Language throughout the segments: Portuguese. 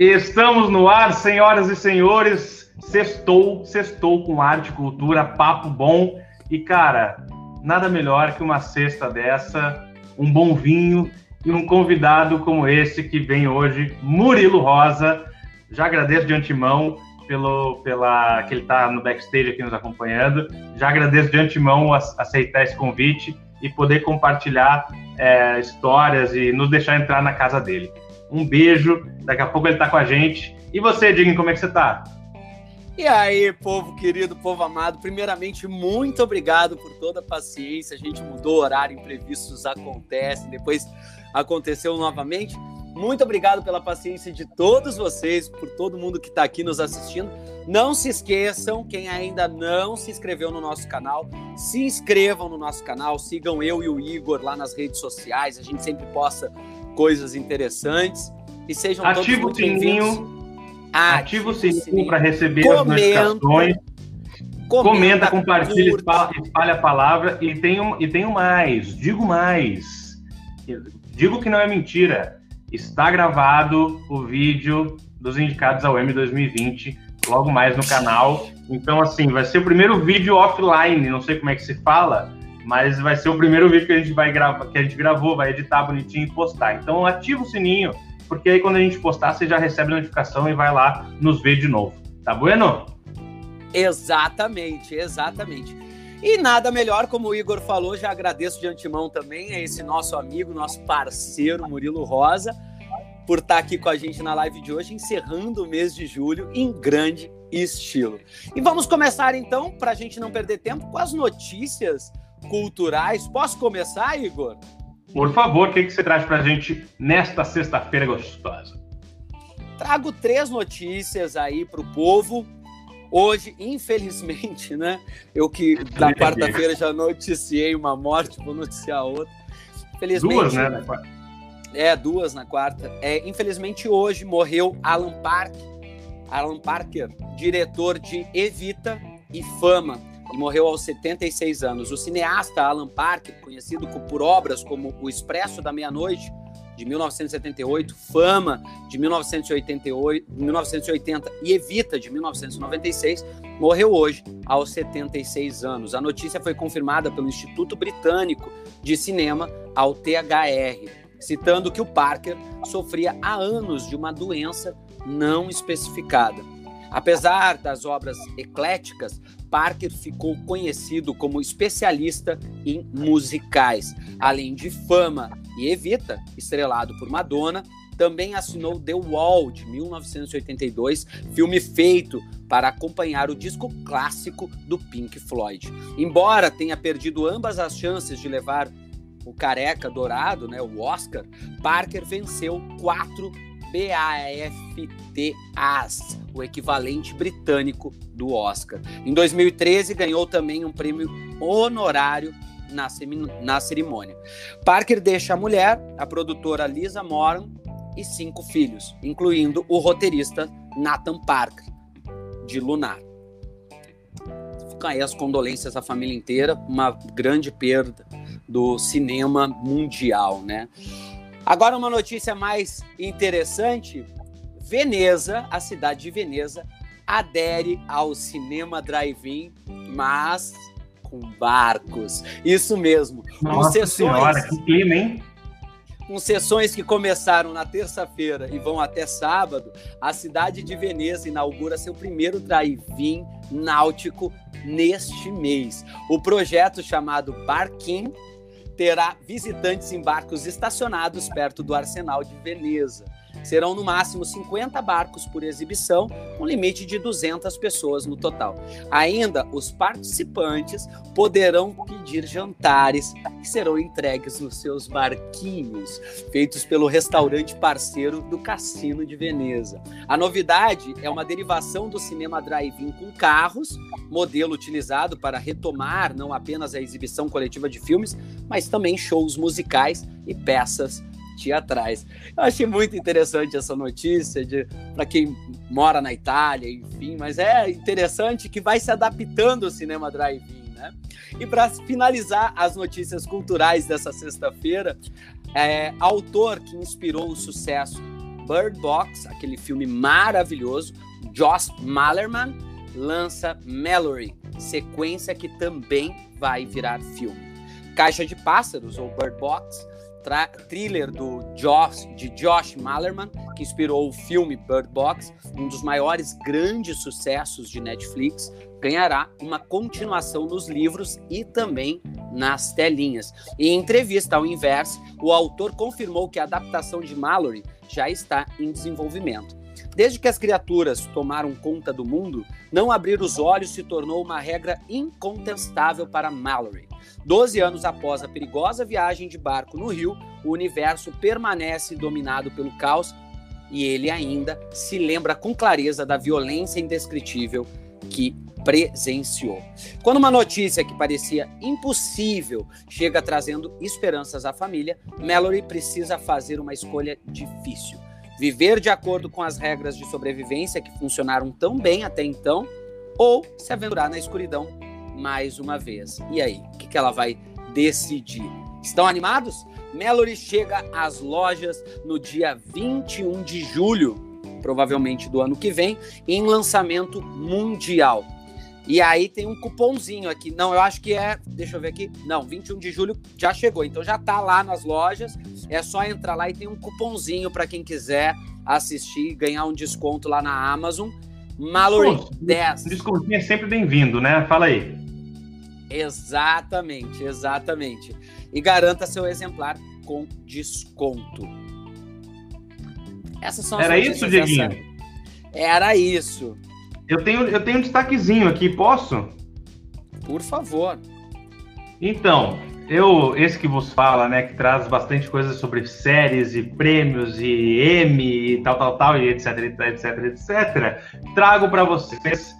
Estamos no ar, senhoras e senhores. Sextou, sextou com arte, cultura, papo bom. E, cara, nada melhor que uma cesta dessa, um bom vinho e um convidado como esse que vem hoje, Murilo Rosa. Já agradeço de antemão pelo, pela que ele está no backstage aqui nos acompanhando. Já agradeço de antemão aceitar esse convite e poder compartilhar é, histórias e nos deixar entrar na casa dele. Um beijo, daqui a pouco ele está com a gente. E você, Digno, como é que você está? E aí, povo querido, povo amado, primeiramente, muito obrigado por toda a paciência. A gente mudou o horário, imprevistos acontecem, depois aconteceu novamente. Muito obrigado pela paciência de todos vocês, por todo mundo que está aqui nos assistindo. Não se esqueçam, quem ainda não se inscreveu no nosso canal, se inscrevam no nosso canal, sigam eu e o Igor lá nas redes sociais. A gente sempre posta coisas interessantes e sejam Ativa todos muito bem-vindos. Ativa o sininho para receber comenta, as notificações. Comenta, comenta compartilha, espalha, espalha, a palavra. E tenho, e tenho mais, digo mais. Digo que não é mentira está gravado o vídeo dos indicados ao M 2020, logo mais no canal. Então, assim, vai ser o primeiro vídeo offline, não sei como é que se fala, mas vai ser o primeiro vídeo que a gente vai gravar, que a gente gravou, vai editar bonitinho e postar. Então, ativa o sininho, porque aí quando a gente postar, você já recebe a notificação e vai lá nos ver de novo. Tá bueno? Exatamente, exatamente. E nada melhor, como o Igor falou, já agradeço de antemão também a esse nosso amigo, nosso parceiro Murilo Rosa, por estar aqui com a gente na live de hoje, encerrando o mês de julho em grande estilo. E vamos começar então, para a gente não perder tempo, com as notícias culturais. Posso começar, Igor? Por favor, o que, que você traz para a gente nesta sexta-feira gostosa? Trago três notícias aí para o povo Hoje, infelizmente, né? Eu que na quarta-feira já noticiei uma morte, vou noticiar outra. Felizmente, duas, né? Na quarta. É, duas na quarta. É, infelizmente, hoje morreu Alan Parker, Alan Parker, diretor de Evita e Fama. Ele morreu aos 76 anos. O cineasta Alan Parker, conhecido por obras como O Expresso da Meia-Noite, de 1978, Fama, de 1988, 1980 e Evita, de 1996, morreu hoje, aos 76 anos. A notícia foi confirmada pelo Instituto Britânico de Cinema, ao THR, citando que o Parker sofria há anos de uma doença não especificada. Apesar das obras ecléticas, Parker ficou conhecido como especialista em musicais, além de fama e Evita, estrelado por Madonna, também assinou The Wall, de 1982, filme feito para acompanhar o disco clássico do Pink Floyd. Embora tenha perdido ambas as chances de levar o careca dourado, né, o Oscar, Parker venceu quatro BAFTAs, o equivalente britânico do Oscar. Em 2013, ganhou também um prêmio honorário na, na cerimônia. Parker deixa a mulher, a produtora Lisa Moran, e cinco filhos, incluindo o roteirista Nathan Parker, de Lunar. Ficam aí as condolências à família inteira, uma grande perda do cinema mundial, né? Agora uma notícia mais interessante, Veneza, a cidade de Veneza, adere ao cinema drive-in, mas com barcos. Isso mesmo. Nossa com sessões, senhora, que clima, hein? Com sessões que começaram na terça-feira e vão até sábado, a cidade de Veneza inaugura seu primeiro drive-in náutico neste mês. O projeto chamado Barquim terá visitantes em barcos estacionados perto do Arsenal de Veneza. Serão no máximo 50 barcos por exibição, com limite de 200 pessoas no total. Ainda, os participantes poderão pedir jantares que serão entregues nos seus barquinhos, feitos pelo restaurante parceiro do Cassino de Veneza. A novidade é uma derivação do cinema drive-in com carros, modelo utilizado para retomar não apenas a exibição coletiva de filmes, mas também shows musicais e peças teatrais. Eu achei muito interessante essa notícia de para quem mora na Itália, enfim, mas é interessante que vai se adaptando o cinema drive-in, né? E para finalizar as notícias culturais dessa sexta-feira, É, autor que inspirou o sucesso Bird Box, aquele filme maravilhoso, Josh Malerman, lança Mallory, sequência que também vai virar filme. Caixa de Pássaros, ou Bird Box, thriller do Josh, de Josh Malerman, que inspirou o filme Bird Box, um dos maiores grandes sucessos de Netflix, ganhará uma continuação nos livros e também nas telinhas. Em entrevista ao Inverse, o autor confirmou que a adaptação de Mallory já está em desenvolvimento. Desde que as criaturas tomaram conta do mundo, não abrir os olhos se tornou uma regra incontestável para Mallory. Doze anos após a perigosa viagem de barco no rio, o universo permanece dominado pelo caos e ele ainda se lembra com clareza da violência indescritível que presenciou. Quando uma notícia que parecia impossível chega trazendo esperanças à família, Mallory precisa fazer uma escolha difícil. Viver de acordo com as regras de sobrevivência que funcionaram tão bem até então, ou se aventurar na escuridão mais uma vez. E aí, o que, que ela vai decidir? Estão animados? Mallory chega às lojas no dia 21 de julho, provavelmente do ano que vem, em lançamento mundial. E aí tem um cupomzinho aqui. Não, eu acho que é. Deixa eu ver aqui. Não, 21 de julho já chegou. Então já tá lá nas lojas. É só entrar lá e tem um cupomzinho para quem quiser assistir e ganhar um desconto lá na Amazon. Mallory 10. O descontinho é sempre bem-vindo, né? Fala aí. Exatamente, exatamente. E garanta seu exemplar com desconto. Essas são as Era isso, Dieguinho? Era isso. Eu tenho, eu tenho um destaquezinho aqui, posso? Por favor. Então, eu, esse que vos fala, né, que traz bastante coisa sobre séries e prêmios e M e tal, tal, tal, e etc, etc, etc, trago para vocês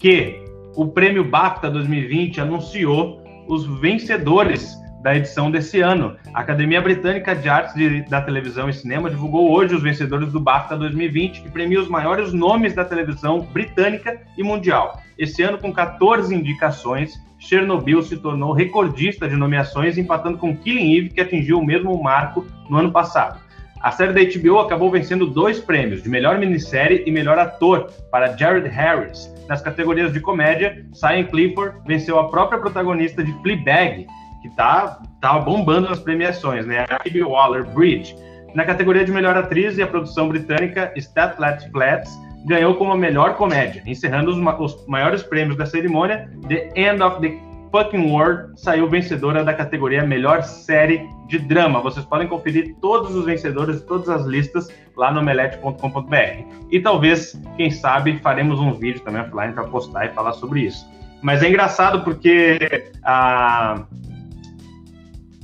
que o prêmio BAFTA 2020 anunciou os vencedores da edição desse ano. A Academia Britânica de Artes de, da Televisão e Cinema divulgou hoje os vencedores do BAFTA 2020, que premia os maiores nomes da televisão britânica e mundial. Esse ano, com 14 indicações, Chernobyl se tornou recordista de nomeações, empatando com Killing Eve, que atingiu o mesmo marco no ano passado. A série da HBO acabou vencendo dois prêmios, de melhor minissérie e melhor ator, para Jared Harris. Nas categorias de comédia, Cyan Clifford venceu a própria protagonista de Fleabag, que tá, tá bombando nas premiações, né? A Phoebe Waller-Bridge. Na categoria de melhor atriz e a produção britânica, Statlet Flats ganhou como a melhor comédia, encerrando os, os maiores prêmios da cerimônia. The End of the Fucking World saiu vencedora da categoria Melhor Série de Drama. Vocês podem conferir todos os vencedores, todas as listas lá no omelete.com.br. E talvez, quem sabe, faremos um vídeo também offline para postar e falar sobre isso. Mas é engraçado porque a,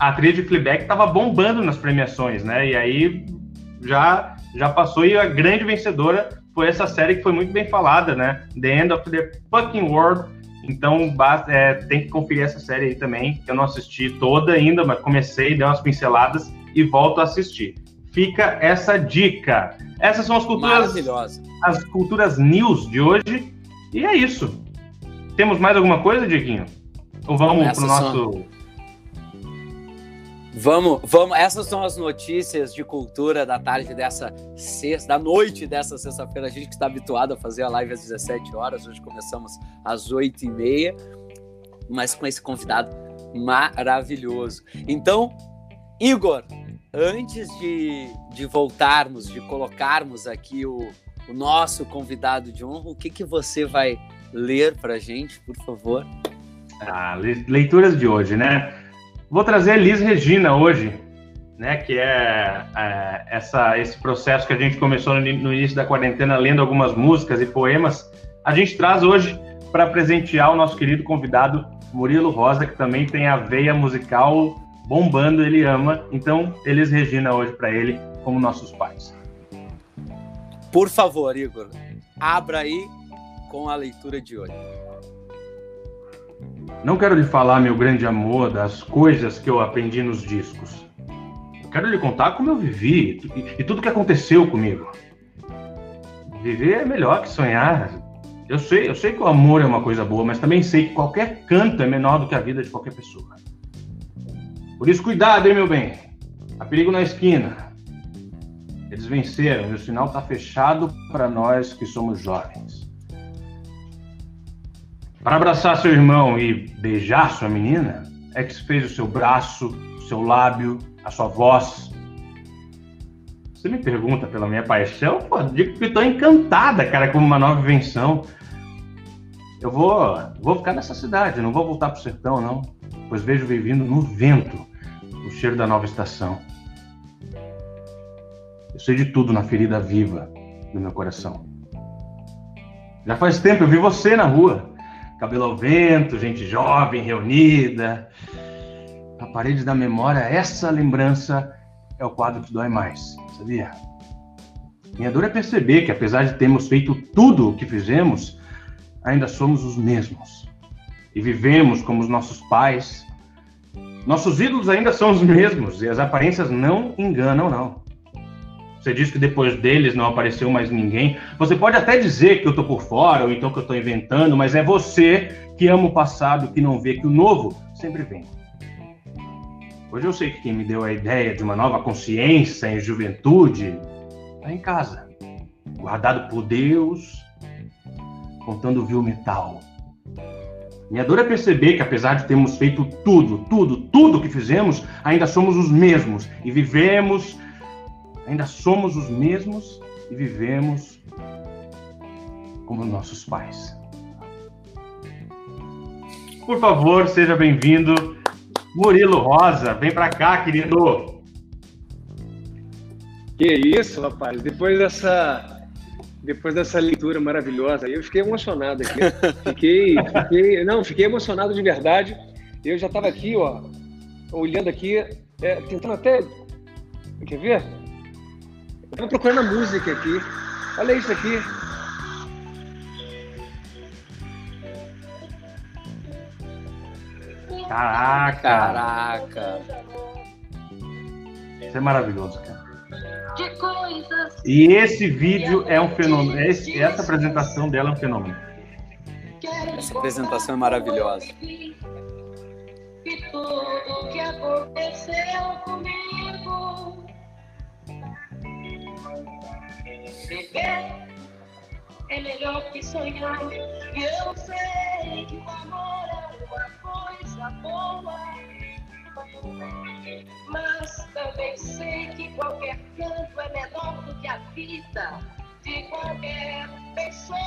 a atriz de Fleabag estava bombando nas premiações, né? E aí já já passou e a grande vencedora foi essa série que foi muito bem falada, né? The End of the Fucking World. Então é, tem que conferir essa série aí também, que eu não assisti toda ainda, mas comecei, dei umas pinceladas e volto a assistir. Fica essa dica. Essas são as culturas, as culturas news de hoje. E é isso. Temos mais alguma coisa, Dieguinho? Ou vamos para o nosso são... Vamos, vamos. Essas são as notícias de cultura da tarde dessa sexta, da noite dessa sexta-feira. A gente que está habituado a fazer a live às 17 horas, hoje começamos às 8 e meia, mas com esse convidado maravilhoso. Então, Igor, antes de, de voltarmos, de colocarmos aqui o, o nosso convidado de honra, o que, que você vai ler para gente, por favor? Ah, leituras de hoje, né? Vou trazer Liz Regina hoje, né, que é, é, essa, esse processo que a gente começou no, no, início da quarentena, lendo algumas músicas e poemas. A gente traz hoje para presentear o nosso querido convidado Murilo Rosa, que também tem a veia musical bombando, ele ama. Então, Elis Regina hoje para ele, como nossos pais. Por favor, Igor, abra aí com a leitura de hoje. Não quero lhe falar, meu grande amor, das coisas que eu aprendi nos discos. Eu quero lhe contar como eu vivi e, tudo que aconteceu comigo. Viver é melhor que sonhar. Eu sei, eu sei que o amor é uma coisa boa, mas também sei que qualquer canto é menor do que a vida de qualquer pessoa. Por isso, cuidado, hein, meu bem. Há perigo na esquina. Eles venceram e o sinal está fechado para nós que somos jovens. Para abraçar seu irmão e beijar sua menina, é que se fez o seu braço, o seu lábio, a sua voz. Você me pergunta pela minha paixão? Pô, digo que estou encantada, cara, com uma nova invenção. Eu vou, vou ficar nessa cidade, não vou voltar para o sertão, não, pois vejo vindo no vento o cheiro da nova estação. Eu sei de tudo na ferida viva do meu coração. Já faz tempo eu vi você na rua, cabelo ao vento, gente jovem reunida. Na parede da memória, essa lembrança é o quadro que dói mais, sabia? Minha dor é perceber que, apesar de termos feito tudo o que fizemos, ainda somos os mesmos. E vivemos como os nossos pais. Nossos ídolos ainda são os mesmos e as aparências não enganam, não. Você diz que depois deles não apareceu mais ninguém. Você pode até dizer que eu estou por fora ou então que eu estou inventando, mas é você que ama o passado, que não vê que o novo sempre vem. Hoje eu sei que quem me deu a ideia de uma nova consciência em juventude está em casa, guardado por Deus contando vil metal. Minha dor é perceber que, apesar de termos feito tudo, tudo, tudo que fizemos, ainda somos os mesmos e vivemos, ainda somos os mesmos e vivemos como nossos pais. Por favor, seja bem-vindo, Murilo Rosa. Vem para cá, querido. Que isso, rapaz. Depois dessa depois dessa leitura maravilhosa. Eu fiquei emocionado aqui. Fiquei, fiquei, não, fiquei emocionado de verdade. Eu já estava aqui, ó, olhando aqui, é, tentando até, quer ver? Estava procurando a música aqui. Olha isso aqui. Caraca! Caraca! Isso é maravilhoso, cara. E esse vídeo é um fenômeno. Esse, essa apresentação dela é um fenômeno. Essa apresentação é maravilhosa. tudo que aconteceu comigo. Viver é melhor que sonhar. E eu sei que o amor é uma coisa boa. Mas também sei que qualquer canto é menor do que a vida de qualquer pessoa.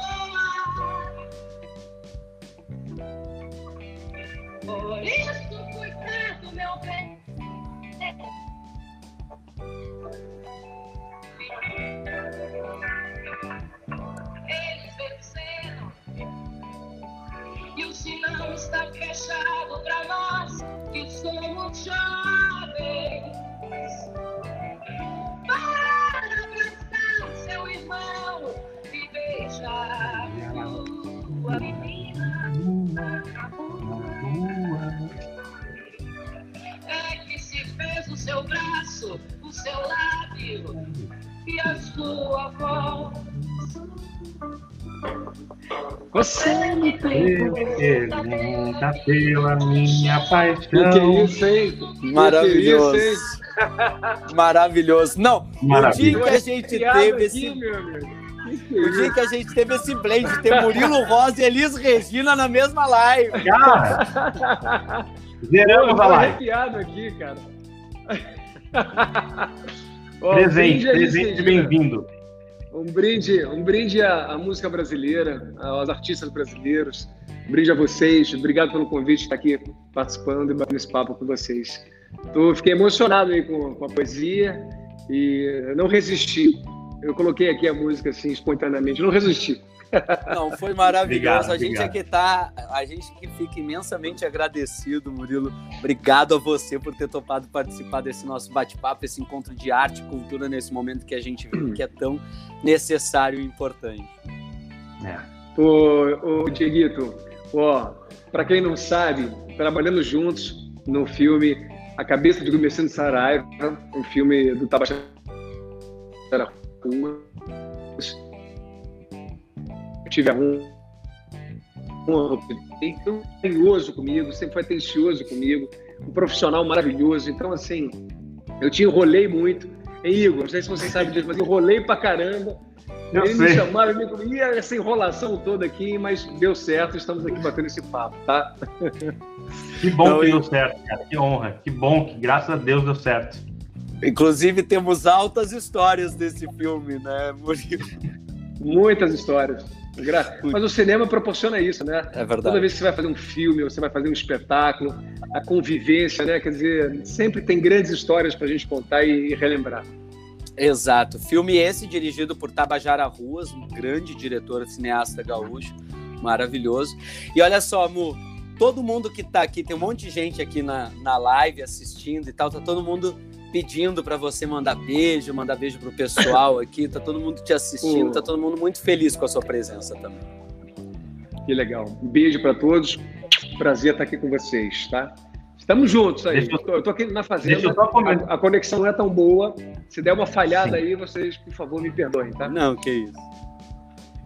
Por isso, cuidado, meu bem. Eles venceram e o sinal está fechado para nós que somos jovens. Para abraçar seu irmão e beijar sua menina na rua. É que se fez o seu braço, o seu lábio e a sua voz. Você me pergunta pela minha paixão. O que é isso, hein? Maravilhoso. Que isso, hein? Maravilhoso. Não, Maravilha. o dia que a gente teve esse. O dia que a gente teve esse blend, ter Murilo Rosa e Elis Regina na mesma live. Cara, zeramos a live. arrepiado aqui, cara. Presente, presente bem-vindo. Um brinde, um brinde à, à, música brasileira, aos artistas brasileiros. Um brinde a vocês. Obrigado pelo convite de estar aqui participando e batendo esse papo com vocês. Tô, fiquei emocionado aí com, com a poesia e não resisti. Eu coloquei aqui a música assim espontaneamente, não resisti. Não, foi maravilhoso. Obrigado, a gente aqui tá, a gente que fica imensamente agradecido, Murilo. Obrigado a você por ter topado participar desse nosso bate-papo, esse encontro de arte e cultura nesse momento que a gente vive, que é tão necessário e importante. É. Ô, ô Dieguito, ó, para quem não sabe, trabalhando juntos no filme A Cabeça de Gomerciano Saraiva, um filme do Tabajara Rua tive a honra, tão carinhoso comigo, sempre foi atencioso comigo, um profissional maravilhoso. Então, assim, Eu te enrolei muito. Hein, Igor, não sei se você sabe disso, mas eu enrolei pra caramba. Eu ele sei. me chamava e me ia essa enrolação toda aqui, mas deu certo, estamos aqui batendo esse papo, tá? Que bom então, que deu certo, cara. Que honra. Que bom que, graças a Deus, deu certo. Inclusive, temos altas histórias desse filme, né, Murilo? Muitas histórias. Mas o cinema proporciona isso, né? É verdade. Toda vez que você vai fazer um filme, você vai fazer um espetáculo, a convivência, né? Quer dizer, sempre tem grandes histórias para a gente contar e relembrar. Exato. Filme esse dirigido por Tabajara Ruas, um grande diretor, cineasta gaúcho, maravilhoso. E olha só, Mu, todo mundo que está aqui, tem um monte de gente aqui na, na live assistindo e tal, tá todo mundo pedindo para você mandar beijo, mandar beijo pro pessoal aqui, tá todo mundo te assistindo, tá todo mundo muito feliz com a sua presença também. Que legal. Um beijo para todos. Prazer estar aqui com vocês, tá? Estamos juntos aí. Eu, eu tô aqui na fazenda. A, a, conexão não é tão boa. Se der uma falhada Sim. aí, vocês, por favor, me perdoem, tá? Não, que isso.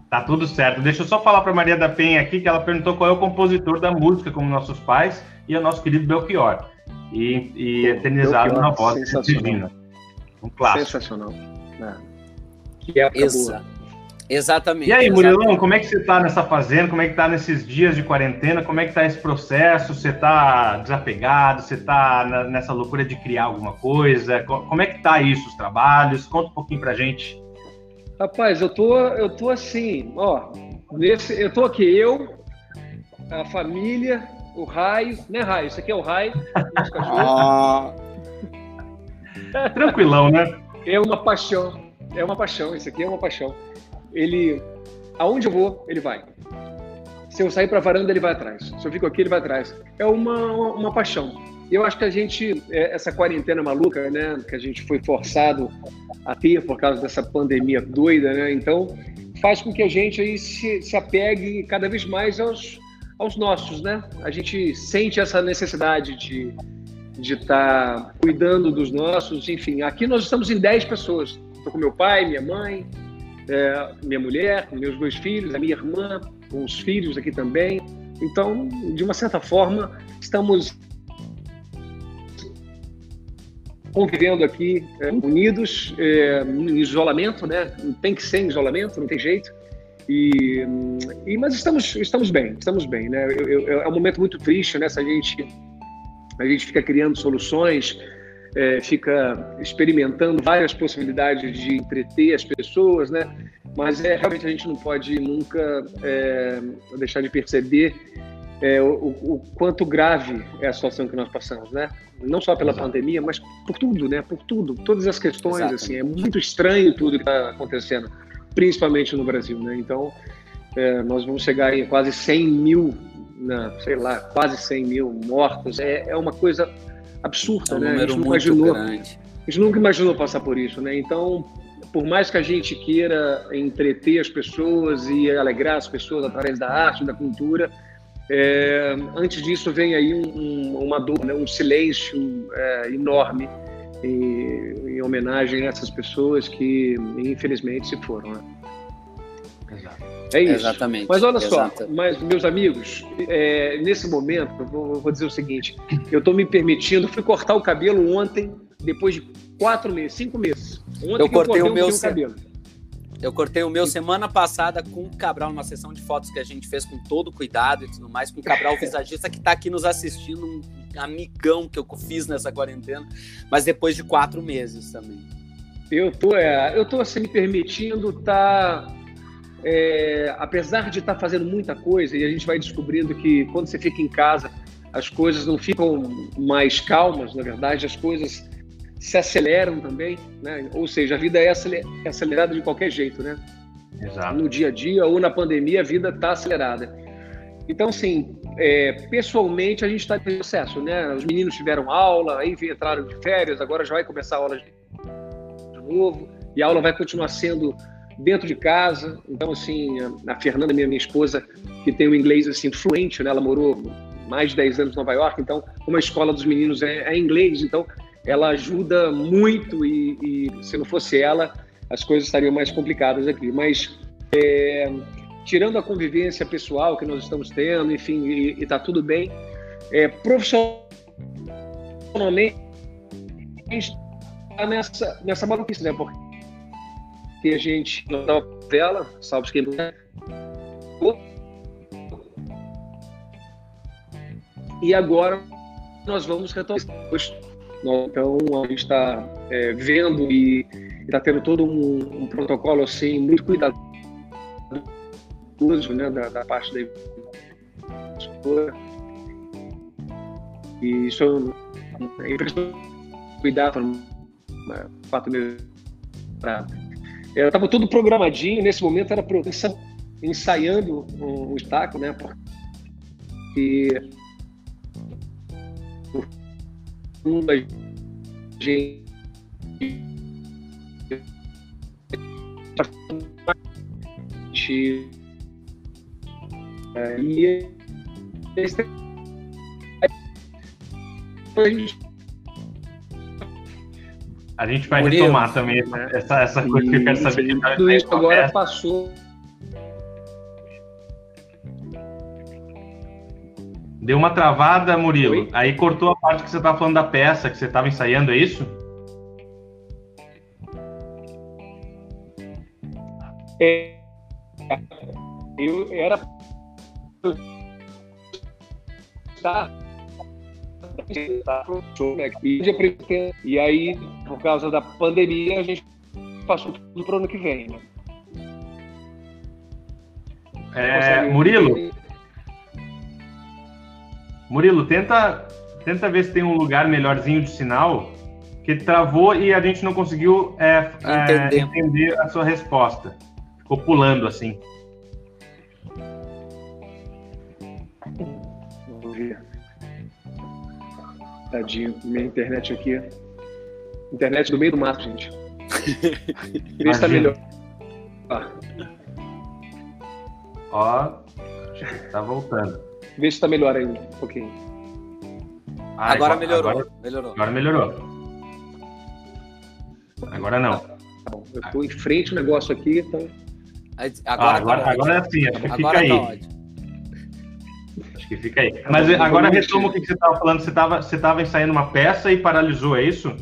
Tá tudo certo. Deixa eu só falar para Maria da Penha aqui que ela perguntou qual é o compositor da música, como nossos pais, e é o nosso querido Belchior e, e eternizado na voz divina. Um clássico. Sensacional. É. Que época Exa. Exatamente. E aí, Murilão, como é que você está nessa fazenda? Como é que está nesses dias de quarentena? Como é que está esse processo? Você está desapegado? Você está nessa loucura de criar alguma coisa? Como é que está isso, os trabalhos? Conta um pouquinho pra gente. Rapaz, eu tô, eu tô assim, ó, nesse, eu tô aqui, eu, a família, o raio, né, raio? Isso aqui é o raio, ah. Tranquilão, né? É uma paixão, é uma paixão, isso aqui é uma paixão. Ele, aonde eu vou, ele vai. Se eu sair para a varanda, ele vai atrás. Se eu fico aqui, ele vai atrás. É uma, uma, uma paixão. Eu acho que a gente, é, essa quarentena maluca, né, que a gente foi forçado a ter por causa dessa pandemia doida, né, então faz com que a gente aí se, se apegue cada vez mais aos, aos nossos, né? A gente sente essa necessidade de de estar tá cuidando dos nossos, enfim. Aqui nós estamos em 10 pessoas. Estou com meu pai, minha mãe, é, minha mulher, meus dois filhos, a minha irmã, com os filhos aqui também. Então, de uma certa forma, estamos convivendo aqui é, unidos, é, em isolamento, né? Tem que ser em isolamento, não tem jeito. E, e, mas estamos, estamos bem, estamos bem, né? Eu, eu, é um momento muito triste, né? Se a gente, a gente fica criando soluções, é, fica experimentando várias possibilidades de entreter as pessoas, né? Mas é realmente a gente não pode nunca é, deixar de perceber é, o, o, quanto grave é a situação que nós passamos, né? Não só pela Exato. pandemia, mas por tudo, né? Por tudo, todas as questões, Exato. assim, é muito estranho tudo que está acontecendo principalmente no Brasil, né? Então, é, nós vamos chegar em quase 100 mil, né, sei lá, quase 100 mil mortos. É, é uma coisa absurda, é um né? A gente, nunca imaginou, grande. a gente nunca imaginou passar por isso, né? Então, por mais que a gente queira entreter as pessoas e alegrar as pessoas através da arte, da cultura, é, antes disso vem aí um, um, uma dor, né? um silêncio é, enorme em, em, homenagem a essas pessoas que infelizmente se foram. Né? Exato. É isso. Exatamente. Mas olha Exato. só, mas, meus amigos, é, nesse momento, eu vou, eu vou, dizer o seguinte: eu estou me permitindo, fui cortar o cabelo ontem, depois de quatro meses, cinco meses. Ontem eu cortei o meu cabelo. Eu cortei o meu semana passada com o Cabral, numa sessão de fotos que a gente fez com todo cuidado e tudo mais, com o Cabral, visagista, que está aqui nos assistindo, um amigão que eu fiz nessa quarentena, mas depois de quatro meses também. Eu tô, é, eu tô assim, me permitindo estar. Tá, é, apesar de estar tá fazendo muita coisa, e a gente vai descobrindo que quando você fica em casa, as coisas não ficam mais calmas, na verdade, as coisas se aceleram também, né? Ou seja, a vida é acelerada de qualquer jeito, né? Exato. No dia a dia ou na pandemia, a vida está acelerada. Então, assim, é, pessoalmente, a gente está em processo, né? Os meninos tiveram aula, aí entraram de férias, agora já vai começar a aula de, novo, e a aula vai continuar sendo dentro de casa. Então, assim, a Fernanda, minha, minha esposa, que tem o inglês assim fluente, né? Ela morou mais de 10 anos em Nova York, então, como a escola dos meninos é, é inglês, então ela ajuda muito e, e, se não fosse ela, as coisas estariam mais complicadas aqui. Mas é, tirando a convivência pessoal que nós estamos tendo, enfim, e está tudo bem, é, profissionalmente nessa, nessa maluquice, né? Porque a gente não dava vela, salve quem não E agora nós vamos retomar. Então a gente está é, vendo e está tendo todo um, um, protocolo assim muito cuidadoso né, da, da parte da e isso é impressionante. Cuidar para fato mesmo estava tudo programadinho nesse momento era ensaiando o, o espetáculo né porque uma gente e a gente vai Murilo, retomar também né? essa, essa coisa e, que eu quero saber. Tudo isso agora passou. Deu uma travada, Murilo. Oi? Aí cortou a parte que você estava falando da peça que você estava ensaiando, é isso? É, eu era tá. E aí por causa da pandemia a gente passou tudo para o ano que vem né? é, Murilo? Murilo tenta tenta ver se tem um lugar melhorzinho de sinal que travou e a gente não conseguiu é, é, entender a sua resposta. Ficou pulando assim Tadinho, minha internet aqui. Internet do meio do mato, gente. Vê se tá melhor. Ó, tá voltando. Vê se tá melhor aí um pouquinho. Ah, agora, melhorou. Agora, melhorou. Agora melhorou. Agora não. Tá bom, eu tô em frente ao negócio aqui, então. Agora, ah, agora, tá agora é assim, acho que agora fica tá aí. Acho que fica aí. Mas agora retoma o que você estava falando. Você estava você tava ensaiando uma peça e paralisou, é isso?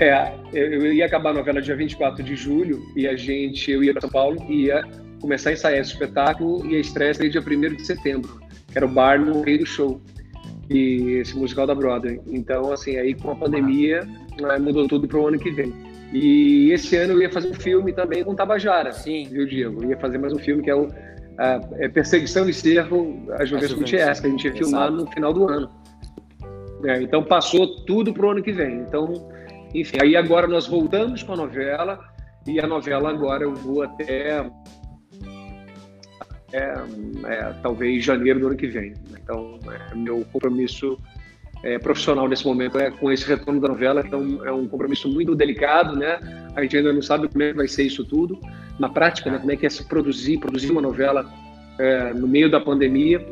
É, eu ia acabar a novela dia 24 de julho e a gente, eu ia para São Paulo e ia começar a ensaiar esse espetáculo e a estreia seria dia 1 de setembro, que era o bar no Rei do Show, e esse musical da Broadway. Então, assim, aí com a pandemia, né, mudou tudo para o ano que vem. E esse ano eu ia fazer um filme também com Tabajara, Sim. viu, Diego? Eu ia fazer mais um filme que é o a, é Perseguição de Cerro, a Juventude Gutierrez, que a gente ia filmar no final do ano. É, então passou tudo para o ano que vem. Então, enfim, aí agora nós voltamos com a novela e a novela agora eu vou até é, é, talvez janeiro do ano que vem. Então, é, meu compromisso é, profissional nesse momento é com esse retorno da novela, então é um compromisso muito delicado, né? A gente ainda não sabe como é que vai ser isso tudo na prática, né? Como é que é se produzir, produzir uma novela é, no meio da pandemia,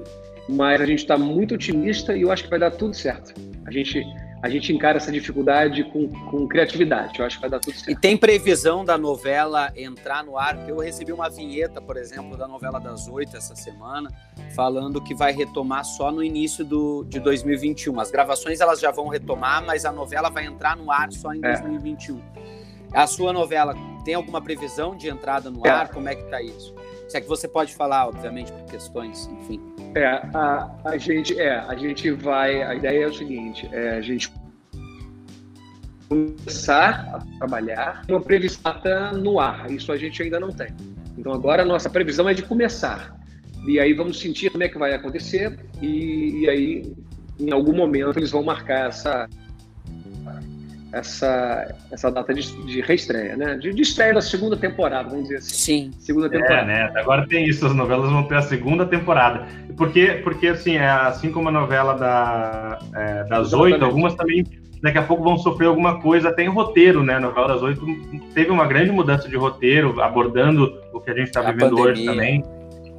mas a gente está muito otimista e eu acho que vai dar tudo certo. A gente a gente encara essa dificuldade com, com criatividade. Eu acho que vai dar tudo certo. E tem previsão da novela entrar no ar? Eu recebi uma vinheta, por exemplo, da novela das oito essa semana, falando que vai retomar só no início do, de 2021. As gravações elas já vão retomar, mas a novela vai entrar no ar só em é. 2021. A sua novela tem alguma previsão de entrada no é. ar? Como é que está isso? Se é que você pode falar, obviamente, por questões, enfim. É, a, a gente, é, a gente vai. A ideia é o seguinte: é, a gente começar a trabalhar uma previsão no ar. Isso a gente ainda não tem. Então agora a nossa previsão é de começar. E aí vamos sentir como é que vai acontecer e, e aí em algum momento eles vão marcar essa essa, essa data de, de reestreia, né? De, de, estreia da segunda temporada, vamos dizer assim. Sim. Segunda temporada. É, né? Agora tem isso, as novelas vão ter a segunda temporada. Porque, porque assim, é, assim como a novela da, é, das oito, algumas também daqui a pouco vão sofrer alguma coisa, até em roteiro, né? A novela das oito teve uma grande mudança de roteiro, abordando o que a gente está vivendo pandemia. hoje também.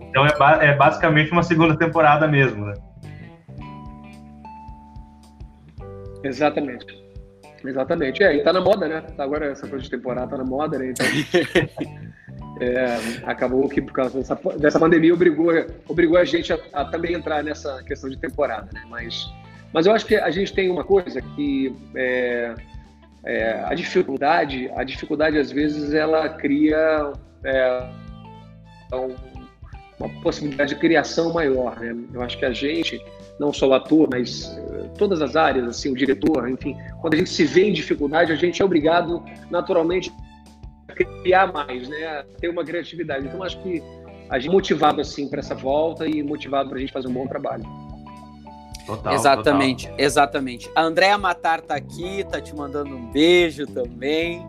Então é, ba é basicamente uma segunda temporada mesmo, né? Exatamente. Exatamente. É, e tá na moda, né? Tá agora essa coisa de temporada tá na moda, né? Então. é, acabou que por causa dessa, dessa pandemia obrigou, obrigou a gente a, a, também entrar nessa questão de temporada, né? Mas Mas eu acho que a gente tem uma coisa que é, é, a dificuldade, a dificuldade às vezes ela cria é, uma possibilidade de criação maior. Né? Eu acho que a gente, não só o ator, mas uh, todas as áreas, assim, o diretor, enfim, quando a gente se vê em dificuldade, a gente é obrigado naturalmente a criar mais, né? A ter uma criatividade. Então acho que a gente é motivado assim para essa volta e motivado para a gente fazer um bom trabalho. Total, exatamente, total. exatamente. A Andréa Matar tá aqui, tá te mandando um beijo também.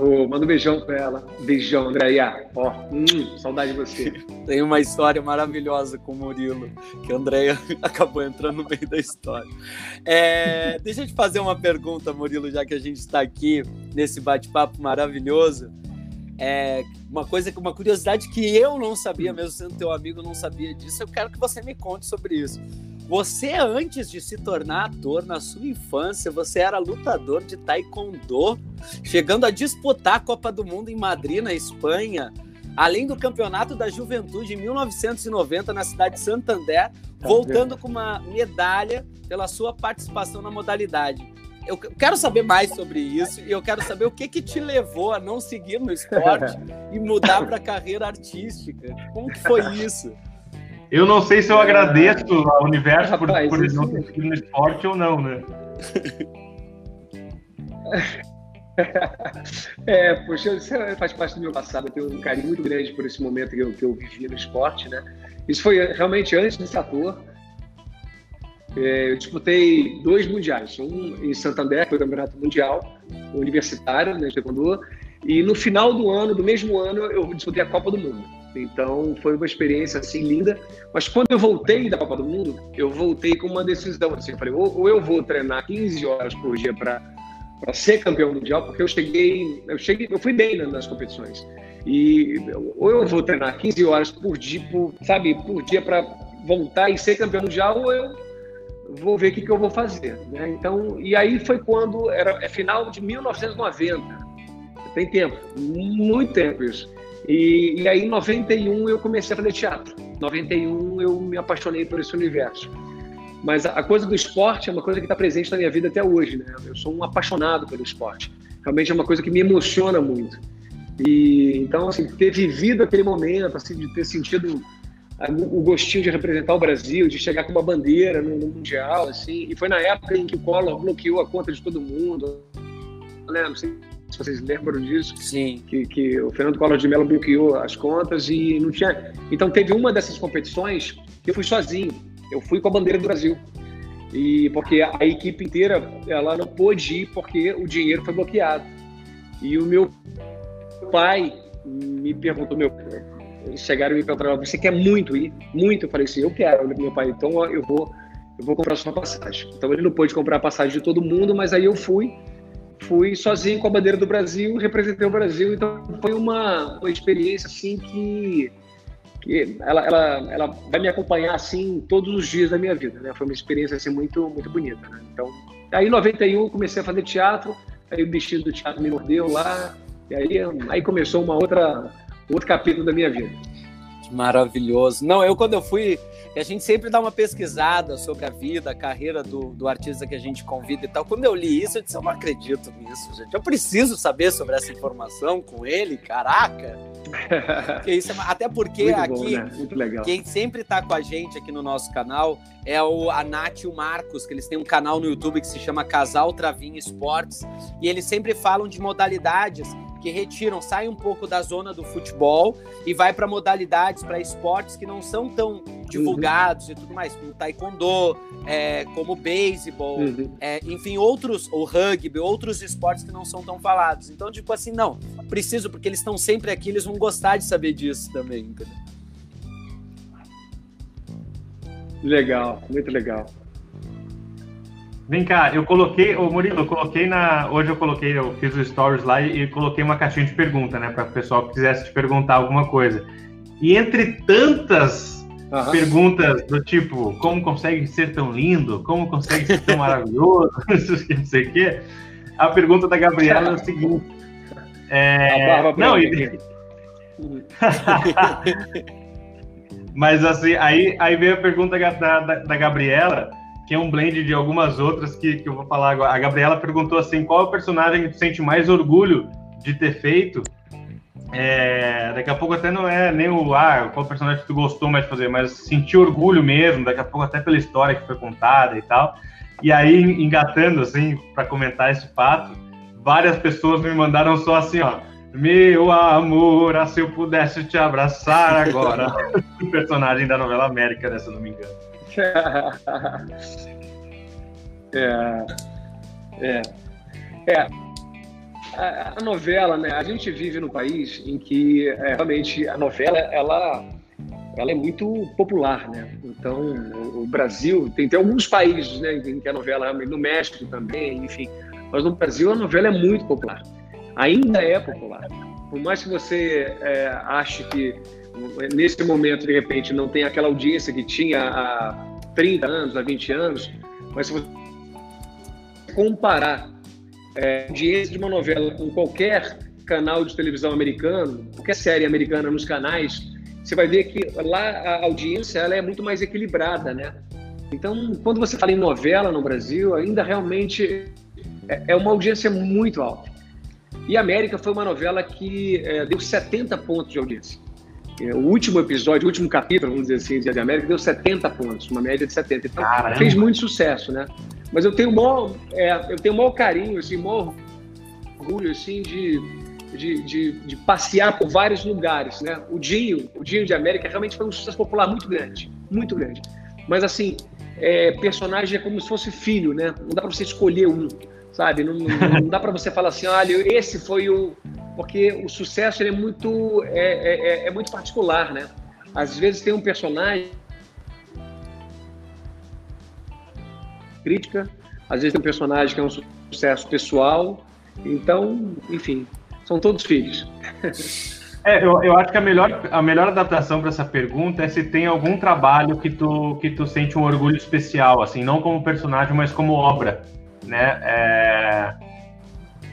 Oh, manda um beijão pra ela. Beijão, Andréia. Ó, oh, hum, saudade de você. Tem uma história maravilhosa com o Murilo, que a Andréia acabou entrando no meio da história. É, deixa eu te fazer uma pergunta, Murilo, já que a gente está aqui nesse bate-papo maravilhoso. É, uma coisa, uma curiosidade que eu não sabia, mesmo sendo teu amigo, não sabia disso. Eu quero que você me conte sobre isso. Você, antes de se tornar ator, na sua infância, você era lutador de taekwondo, chegando a disputar a Copa do Mundo em Madrid, na Espanha, além do Campeonato da Juventude em 1990 na cidade de Santander, tá voltando com uma medalha pela sua participação na modalidade. Eu quero saber mais sobre isso e eu quero saber o que que te levou a não seguir no esporte e mudar para a carreira artística. Como que foi isso? Eu não sei se eu agradeço ao universo por, Rapaz, por não ter sido no esporte ou não, né? É, poxa, isso faz parte do meu passado. Eu tenho um carinho muito grande por esse momento que eu, que eu vivi no esporte, né? Isso foi realmente antes de ser ator. É, eu disputei dois mundiais, um em Santander, que foi o campeonato mundial universitário, né, de e no final do ano, do mesmo ano, eu disputei a Copa do Mundo. Então foi uma experiência assim linda. Mas quando eu voltei da Copa do Mundo, eu voltei com uma decisão. Assim, eu falei, ou, ou eu vou treinar 15 horas por dia para ser campeão mundial, porque eu cheguei, eu cheguei, eu fui bem nas competições. E ou eu vou treinar 15 horas por dia, por, sabe, por dia para voltar e ser campeão mundial, ou eu vou ver o que, que eu vou fazer. Né? Então, e aí foi quando era é final de 1990. Tem tempo, muito tempo isso. E, e aí, em 91, eu comecei a fazer teatro. Em 91, eu me apaixonei por esse universo. Mas a, a coisa do esporte é uma coisa que está presente na minha vida até hoje, né? Eu sou um apaixonado pelo esporte. Realmente é uma coisa que me emociona muito. E então, assim, ter vivido aquele momento, assim, de ter sentido o gostinho de representar o Brasil, de chegar com uma bandeira no, mundial, assim. E foi na época em que o Collor bloqueou a conta de todo mundo, né? Sei se vocês lembram disso. Sim. Que, que o Fernando Collor de Mello bloqueou as contas e não tinha. Então teve uma dessas competições que eu fui sozinho. Eu fui com a bandeira do Brasil. E porque a equipe inteira ela não pôde ir porque o dinheiro foi bloqueado. E o meu pai me perguntou, meu, eles chegaram e me perguntaram, você quer muito ir? Muito. Eu falei assim, eu quero. Meu pai, então eu vou, eu vou comprar sua passagem. Então ele não pôde comprar a passagem de todo mundo, mas aí eu fui fui sozinho com a bandeira do Brasil, representei o Brasil, então foi uma, uma experiência assim que, que ela, ela, ela vai me acompanhar assim todos os dias da minha vida, né? Foi uma experiência assim muito muito bonita, né? Então, aí em 91 comecei a fazer teatro, aí o bichinho do teatro me mordeu lá, e aí aí começou uma outra outro capítulo da minha vida. Maravilhoso. Não, eu quando eu fui a gente sempre dá uma pesquisada sobre a vida, a carreira do, do artista que a gente convida e tal. Quando eu li isso, eu disse, eu não acredito nisso, gente. Eu preciso saber sobre essa informação com ele, caraca. Porque isso é, até porque Muito aqui, bom, né? quem sempre está com a gente aqui no nosso canal é o, a Nath e o Marcos, que eles têm um canal no YouTube que se chama Casal Travinho Esportes, e eles sempre falam de modalidades que retiram, saem um pouco da zona do futebol e vai para modalidades, para esportes que não são tão divulgados uhum. e tudo mais, como taekwondo, é, como beisebol, uhum. é, enfim, outros, ou rugby, outros esportes que não são tão falados. Então, tipo assim, não, preciso, porque eles estão sempre aqui, eles vão gostar de saber disso também, entendeu? Legal, muito legal. Vem cá, eu coloquei, ô Murilo, eu coloquei na. Hoje eu coloquei, eu fiz os stories lá e, e coloquei uma caixinha de pergunta, né? Para o pessoal que quisesse te perguntar alguma coisa. E entre tantas uhum. perguntas do tipo, como consegue ser tão lindo? Como consegue ser tão maravilhoso? não sei o quê. A pergunta da Gabriela é o seguinte. É... Não, e... Mas assim, aí, aí veio a pergunta da, da, da Gabriela, que é um blend de algumas outras que, que eu vou falar agora. A Gabriela perguntou assim: qual é o personagem que tu sente mais orgulho de ter feito? É, daqui a pouco até não é nem o ah, qual personagem que tu gostou mais de fazer, mas sentir orgulho mesmo, daqui a pouco até pela história que foi contada e tal. E aí, engatando assim, para comentar esse fato, várias pessoas me mandaram só assim, ó. Meu amor, ah, se eu pudesse te abraçar agora. o personagem da novela América, né, se eu não me engano. É, é, é. A, a, novela, né? A gente vive num país em que é, realmente a novela ela, ela é muito popular, né? Então o, o Brasil tem, tem alguns países, né, em que a novela no México também, enfim, mas no Brasil a novela é muito popular. Ainda é popular. Por mais que você é, ache que nesse momento, de repente, não tem aquela audiência que tinha há 30 anos, há 20 anos, mas se você comparar é, a audiência de uma novela com qualquer canal de televisão americano, qualquer série americana nos canais, você vai ver que lá a audiência ela é muito mais equilibrada, né? Então, quando você fala em novela no Brasil, ainda realmente é, é uma audiência muito alta. E América foi uma novela que é, deu 70 pontos de audiência. É, o último episódio, o último capítulo, vamos dizer assim, de América, deu 70 pontos, uma média de 70. Então, Caramba. fez muito sucesso, né? Mas eu tenho o maior, é, eu tenho o maior carinho, assim, maior orgulho, assim, de, de, de, de, passear por vários lugares, né? O Dinho, o Dinho de América realmente foi um sucesso popular muito grande, muito grande. Mas, assim, é, personagem é como se fosse filho, né? Não dá para você escolher um sabe? Não, não dá para você falar assim, olha, esse foi o porque o sucesso é muito é, é, é, é muito particular, né? Às vezes tem um personagem crítica, às vezes tem um personagem que é um sucesso pessoal, então, enfim, são todos filhos. É, eu, eu acho que a melhor, a melhor adaptação para essa pergunta é se tem algum trabalho que tu, que tu sente um orgulho especial, assim, não como personagem, mas como obra né? É,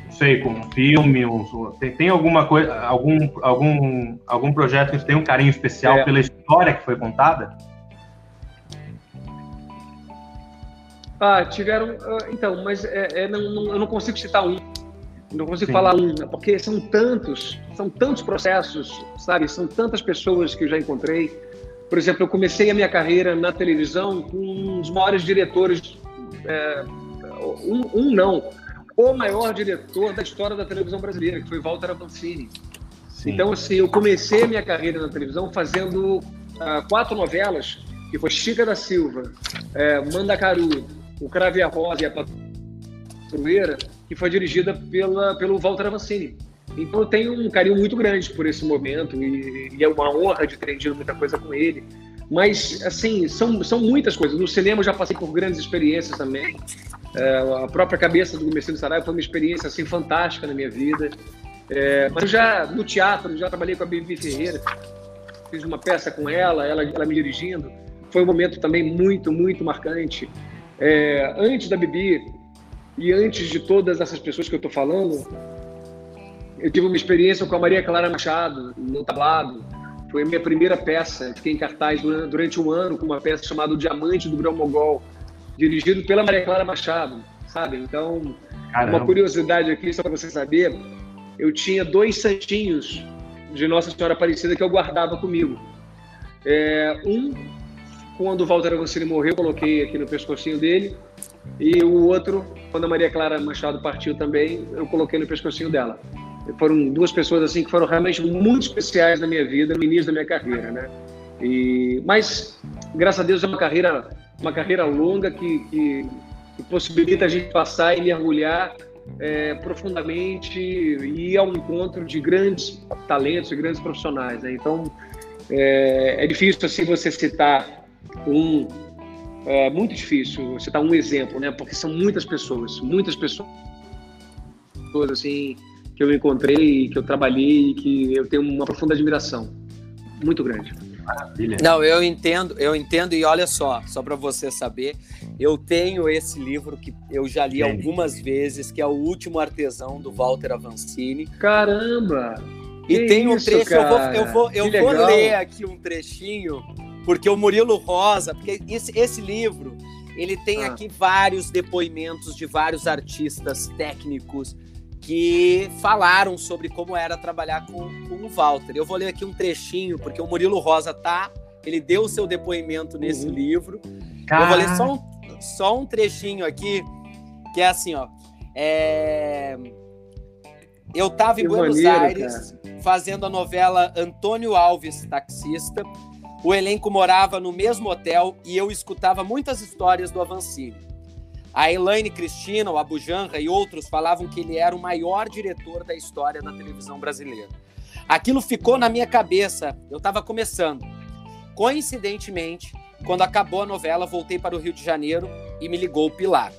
não sei, com um filme, um, tem, tem, alguma coisa, algum, algum, algum projeto que tem um carinho especial é. pela história que foi contada? Ah, tiveram. Ah, então, mas é, é, não, não, eu não consigo citar um. Não consigo Sim. falar um, porque são tantos, são tantos processos, sabe? São tantas pessoas que eu já encontrei. Por exemplo, eu comecei a minha carreira na televisão com um dos maiores diretores é, um, um não, o maior diretor da história da televisão brasileira, que foi Walter Avancini. Sim. Então, assim, eu comecei a minha carreira na televisão fazendo uh, quatro novelas, que foi Chica da Silva, é, Mandacaru, O Crave a Rosa e a Patrulheira, que foi dirigida pela, pelo Walter Avancini. Então eu tenho um carinho muito grande por esse momento e, e é uma honra de ter aprendido muita coisa com ele. Mas, assim, são, são muitas coisas. No cinema eu já passei por grandes experiências também. É, a própria cabeça do Mercedes Saraiva foi uma experiência assim fantástica na minha vida. É, mas eu já no teatro, já trabalhei com a Bibi Ferreira, fiz uma peça com ela, ela, ela me dirigindo. Foi um momento também muito, muito marcante. É, antes da Bibi e antes de todas essas pessoas que eu estou falando, eu tive uma experiência com a Maria Clara Machado no tablado. Foi a minha primeira peça. Fiquei em cartaz durante um ano com uma peça chamada O Diamante do Grão Mogol dirigido pela Maria Clara Machado, sabe? Então, Caramba. uma curiosidade aqui, só para você saber, eu tinha dois santinhos de Nossa Senhora Aparecida que eu guardava comigo. É, um, quando o Walter Avancini morreu, eu coloquei aqui no pescocinho dele, e o outro, quando a Maria Clara Machado partiu também, eu coloquei no pescocinho dela. Foram duas pessoas assim que foram realmente muito especiais na minha vida, no início da minha carreira, né? E, mas, graças a Deus, é uma carreira uma carreira longa que, que, que possibilita a gente passar e mergulhar é, profundamente e ir ao encontro de grandes talentos e grandes profissionais. Né? Então, é, é, difícil assim você citar um. É muito difícil citar um exemplo, né? Porque são muitas pessoas, muitas pessoas assim que eu encontrei, que eu trabalhei, que eu tenho uma profunda admiração, muito grande. Maravilha. Não, eu entendo, eu entendo e olha só, só para você saber, eu tenho esse livro que eu já li algumas vezes, que é o Último Artesão do Walter Avancini. Caramba! E tem um isso, trecho, cara? eu vou, eu vou, eu vou ler aqui um trechinho porque o Murilo Rosa, porque esse, esse livro, ele tem ah. aqui vários depoimentos de vários artistas técnicos que falaram sobre como era trabalhar com, com o Walter. Eu vou ler aqui um trechinho, porque o Murilo Rosa tá, ele deu o seu depoimento nesse uhum. livro. Eu vou ler só um, só um trechinho aqui, que é assim, ó. É... Eu estava em Buenos maneiro, Aires cara. fazendo a novela Antônio Alves, taxista. O elenco morava no mesmo hotel e eu escutava muitas histórias do Avancini. A Elaine Cristina, o Abujanra e outros falavam que ele era o maior diretor da história da televisão brasileira. Aquilo ficou na minha cabeça, eu estava começando. Coincidentemente, quando acabou a novela, voltei para o Rio de Janeiro e me ligou o Pilar.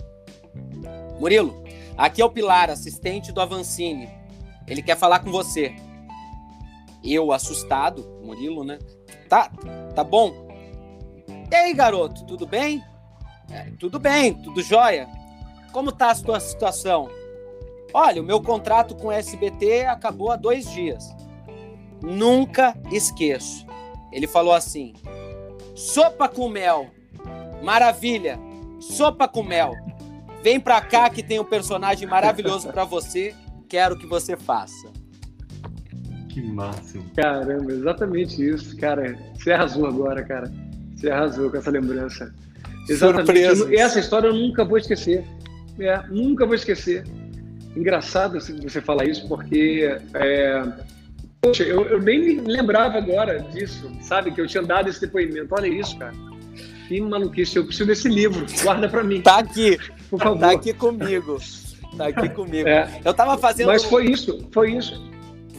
Murilo, aqui é o Pilar, assistente do Avancini. Ele quer falar com você. Eu, assustado, Murilo, né? Tá, tá bom. E aí, garoto, tudo bem? É, tudo bem, tudo jóia. Como tá a sua situação? Olha, o meu contrato com o SBT acabou há dois dias. Nunca esqueço. Ele falou assim: sopa com mel, maravilha, sopa com mel. Vem pra cá que tem um personagem maravilhoso para você. Quero que você faça. Que máximo. Caramba, exatamente isso, cara. Você arrasou agora, cara. Você arrasou com essa lembrança. Exatamente. Essa história eu nunca vou esquecer. É, nunca vou esquecer. Engraçado você falar isso, porque é, poxa, eu, eu, nem me lembrava agora disso, sabe? Que eu tinha dado esse depoimento. Olha isso, cara. Que maluquice. Eu preciso desse livro. Guarda para mim. Tá aqui. Por favor. Tá aqui comigo. Tá aqui comigo. É, eu tava fazendo. Mas foi isso, foi isso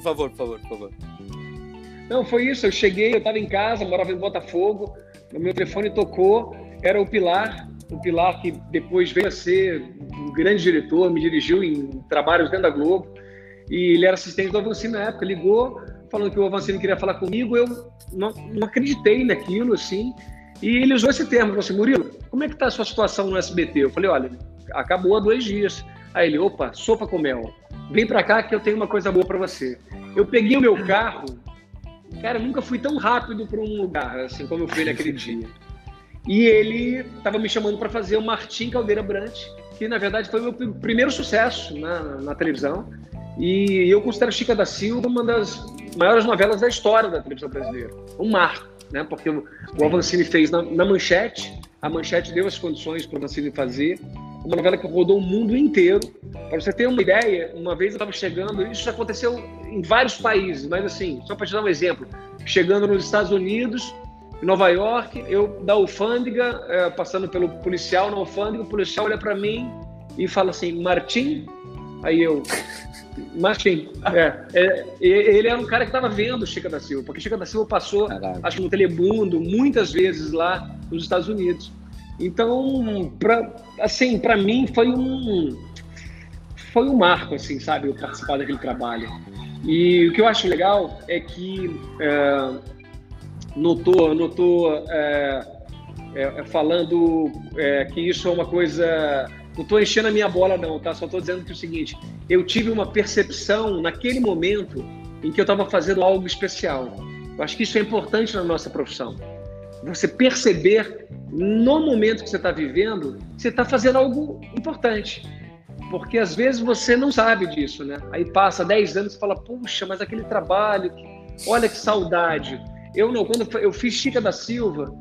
favor, por favor, por favor. Não, foi isso. Eu cheguei, eu estava em casa, morava em Botafogo, meu telefone tocou, era o Pilar, o Pilar que depois veio a ser um grande diretor, me dirigiu em trabalhos dentro da Globo, e ele era assistente do Avancini na época, ligou falando que o Avancini queria falar comigo, eu não, não acreditei naquilo, assim, e ele usou esse termo, falou assim, Murilo, como é que está a sua situação no SBT? Eu falei, olha, acabou há dois dias. Aí ele, opa, sopa com mel vem para cá que eu tenho uma coisa boa para você. Eu peguei o meu carro, cara, nunca fui tão rápido para um lugar, assim como eu fui naquele dia. E ele estava me chamando para fazer o Martim Caldeira Brant, que na verdade foi o meu primeiro sucesso na, na televisão. E eu considero Chica da Silva uma das maiores novelas da história da televisão brasileira. Um marco, né? Porque o, o Avancini fez na, na Manchete, a Manchete deu as condições para o Avancini fazer uma novela que rodou o mundo inteiro. Para você ter uma ideia, uma vez eu estava chegando, isso aconteceu em vários países, mas assim, só para te dar um exemplo, chegando nos Estados Unidos, em Nova York, eu da alfândega, é, passando pelo policial na alfândega, o policial olha para mim e fala assim, Martim? Aí eu, Martim, é, é, ele era um cara que estava vendo Chica da Silva, porque Chica da Silva passou, Caraca. acho que no Telemundo, muitas vezes lá nos Estados Unidos. Então, pra, assim, para mim foi um foi um marco, assim, sabe, eu participar daquele trabalho. E o que eu acho legal é que é, notou, notou é, é, falando é, que isso é uma coisa. Não estou enchendo a minha bola, não, tá? Só estou dizendo que é o seguinte: eu tive uma percepção naquele momento em que eu estava fazendo algo especial. Eu acho que isso é importante na nossa profissão. Você perceber no momento que você está vivendo, você está fazendo algo importante. Porque às vezes você não sabe disso, né? Aí passa 10 anos e fala, puxa, mas aquele trabalho, olha que saudade. Eu não, quando eu fiz Chica da Silva,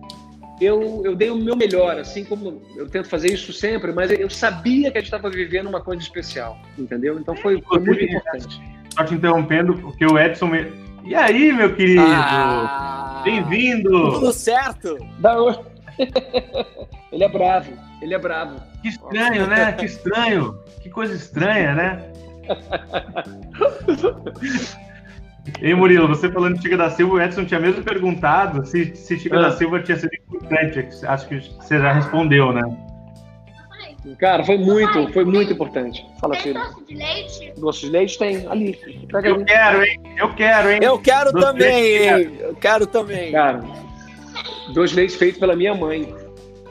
eu, eu dei o meu melhor, assim como eu tento fazer isso sempre, mas eu sabia que a gente estava vivendo uma coisa especial, entendeu? Então foi, foi muito importante. Só te interrompendo, porque o Edson. Me... E aí, meu querido? Ah, Bem-vindo! Tudo certo? Da... ele é bravo, ele é bravo. Que estranho, né? Que estranho. Que coisa estranha, né? Ei, Murilo, você falando de Chica da Silva, o Edson tinha mesmo perguntado se, se Chica da ah. Silva tinha sido importante. Acho que você já respondeu, né? Cara, foi muito, foi muito importante. Fala, filho. Doce de leite? Doce de leite tem ali. Pega eu ali. quero, hein? Eu quero, hein? Eu quero doce também, hein? Eu quero também. Cara, doce de leite feito pela minha mãe.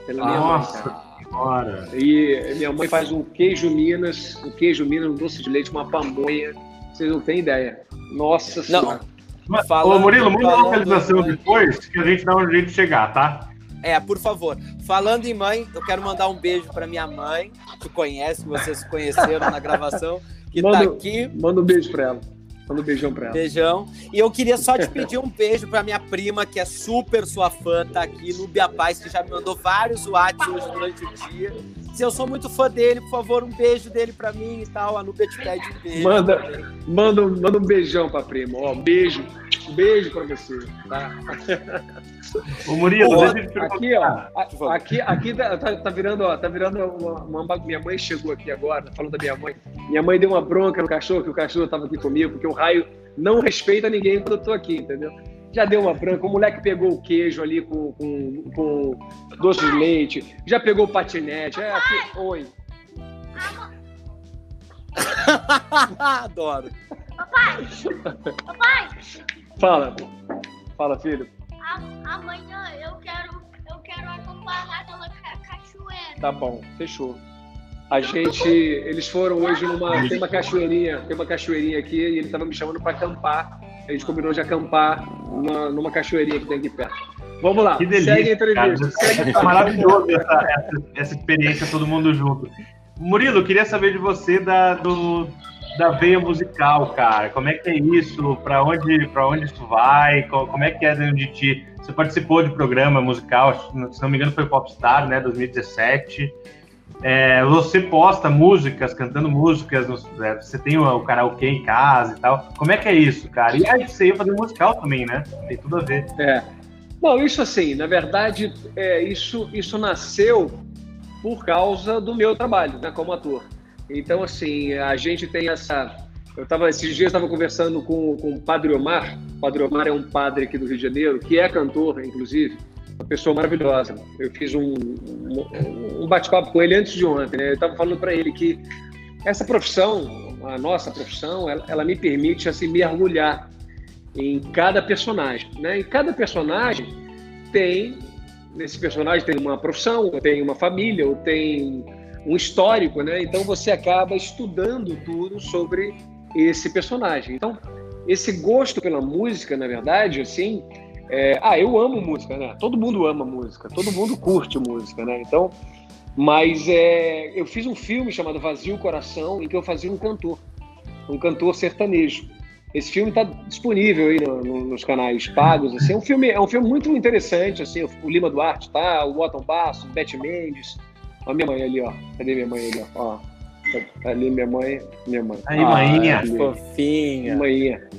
Pela minha Nossa. mãe. Cara. E minha mãe faz um queijo Minas, um queijo Minas, um doce de leite, uma pamonha. Vocês não têm ideia. Nossa Senhora. Falando, Ô, Murilo, manda uma localização depois que a gente dá um jeito de chegar, tá? É, por favor. Falando em mãe, eu quero mandar um beijo para minha mãe, que conhece, que vocês conheceram na gravação, que tá manda, tá aqui. Manda um beijo para ela. Manda um beijão pra ela. Beijão. E eu queria só te pedir um beijo pra minha prima, que é super sua fã, tá aqui, Nubia Paz, que já me mandou vários WhatsApp hoje durante o dia. Se eu sou muito fã dele, por favor, um beijo dele pra mim e tal. A Nubia te pede um beijo. Manda, manda, manda um beijão pra prima. Ó, um beijo. Um beijo pra você, tá? Ô, Murilo, aqui, ó, aqui, aqui tá, tá, tá, virando, ó, tá virando uma, uma, Minha mãe chegou aqui agora, falando da minha mãe. Minha mãe deu uma bronca no cachorro, que o cachorro tava aqui comigo, porque o raio não respeita ninguém quando eu tô aqui, entendeu? Já deu uma branca, o moleque pegou o queijo ali com, com, com doce de leite, já pegou o patinete. É, aqui, oi. Adoro. Papai! Papai! Fala. Fala, filho. amanhã eu quero, eu quero acampar na cachoeira. Tá bom, fechou. A gente, eles foram hoje numa, tem uma cachoeirinha, tem uma cachoeirinha aqui e ele estava me chamando para acampar. A gente combinou de acampar numa, numa cachoeirinha que tem aqui perto. Vamos lá, que delícia, segue a entrevista. Segue. É maravilhoso essa, essa, essa, experiência, todo mundo junto. Murilo, queria saber de você da, do, da veia musical, cara. Como é que é isso? Para onde, para onde isso vai? Como é que é dentro de ti? Você participou de programa musical, se não me engano foi Popstar, né, 2017. É, você posta músicas, cantando músicas, é, você tem o, o karaokê em casa e tal. Como é que é isso, cara? E aí você ia fazer musical também, né? Tem tudo a ver. É. Bom, isso assim, na verdade, é, isso, isso nasceu por causa do meu trabalho, né, como ator. Então, assim, a gente tem essa. Eu tava, esses dias estava conversando com, com o Padre Omar. O Padre Omar é um padre aqui do Rio de Janeiro, que é cantor, inclusive uma pessoa maravilhosa. Eu fiz um, um, bate-papo com ele antes de ontem. Né? Eu estava falando para ele que essa profissão, a nossa profissão, ela, ela, me permite assim mergulhar em cada personagem. Né? E cada personagem tem, nesse personagem tem uma profissão, tem uma família, ou tem um histórico, né? Então você acaba estudando tudo sobre esse personagem. Então esse gosto pela música, na verdade, assim, é, ah, eu amo música, né? Todo mundo ama música, todo mundo curte música, né? Então, mas é, eu fiz um filme chamado Vazio Coração, em que eu fazia um cantor, um cantor sertanejo. Esse filme está disponível aí no, no, nos canais pagos. Assim, é um filme, é um filme muito interessante. Assim, o Lima Duarte tá, o Otton Basso, o Beth Mendes, a minha mãe ali, ó. Cadê minha mãe ali, ó? ó. Ali minha mãe, minha mãe. Aí, ah, mainha. Fofinha. Mainha.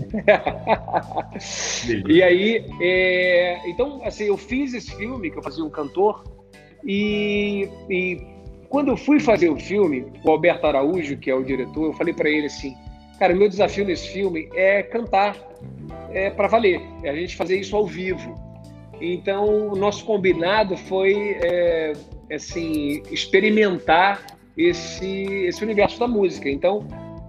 e aí, é... então, assim, eu fiz esse filme, que eu fazia um cantor, e, e quando eu fui fazer o filme, o Alberto Araújo, que é o diretor, eu falei para ele assim, cara, meu desafio nesse filme é cantar é, para valer, é a gente fazer isso ao vivo. Então, o nosso combinado foi, é, assim, experimentar esse, esse universo da música. Então,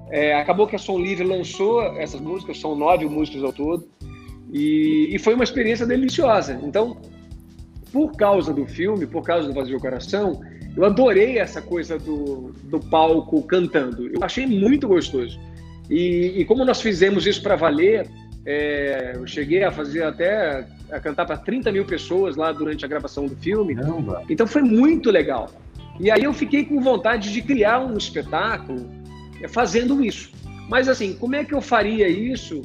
é, acabou que a Som Livre lançou essas músicas, são nove músicas ao todo, e, e, foi uma experiência deliciosa. Então, por causa do filme, por causa do Vazio Coração, eu adorei essa coisa do, do palco cantando. Eu achei muito gostoso. E, e como nós fizemos isso para valer, é, eu cheguei a fazer até a cantar para 30 mil pessoas lá durante a gravação do filme. Caramba. Então foi muito legal. E aí eu fiquei com vontade de criar um espetáculo é, fazendo isso. Mas assim, como é que eu faria isso?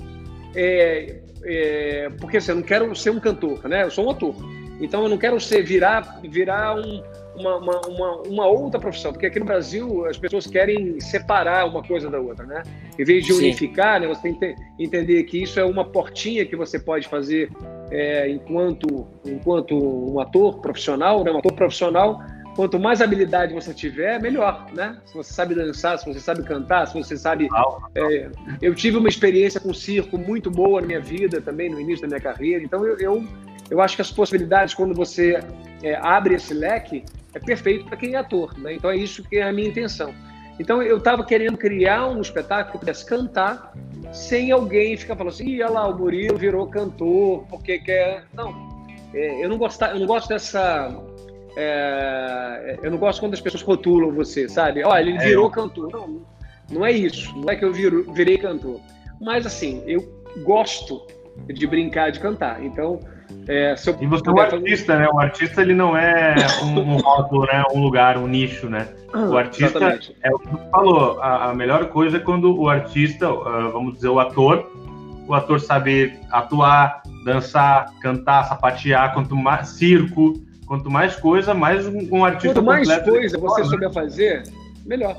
É, é, porque assim, eu não quero ser um cantor, né? Eu sou um ator. Então eu não quero ser virar virar um, uma, uma, uma, uma, outra profissão, porque aqui no Brasil as pessoas querem separar uma coisa da outra, né? Em vez de unificar, né, você tem que entender que isso é uma portinha que você pode fazer é, enquanto, enquanto um ator profissional, né? um ator profissional quanto mais habilidade você tiver, melhor, né? Se você sabe dançar, se você sabe cantar, se você sabe. É, eu tive uma experiência com circo muito boa na minha vida também, no início da minha carreira. Então, eu, eu, eu acho que as possibilidades, quando você é, abre esse leque, é perfeito para quem é ator, né? Então, é isso que é a minha intenção. Então, eu estava querendo criar um espetáculo que pudesse cantar sem alguém ficar falando assim, olha lá, o Murilo virou cantor, porque quer. Não. É, eu, não gosto, eu não gosto dessa é, eu não gosto quando as pessoas rotulam você, sabe? Olha, ele é, virou cantor. Não, não é isso. Não é que eu viro, virei cantor. Mas, assim, eu gosto de brincar, de cantar. Então, é, eu e você é um artista, né? O artista ele não é um, um rótulo, né? Um lugar, um nicho, né? O artista Exatamente. é o que você falou. A, a, melhor coisa é quando o artista, uh, vamos dizer, o ator, o ator sabe atuar, dançar, cantar, sapatear, quanto mais circo, quanto mais coisa, mais um, artista. Quanto mais coisa você souber fazer, melhor.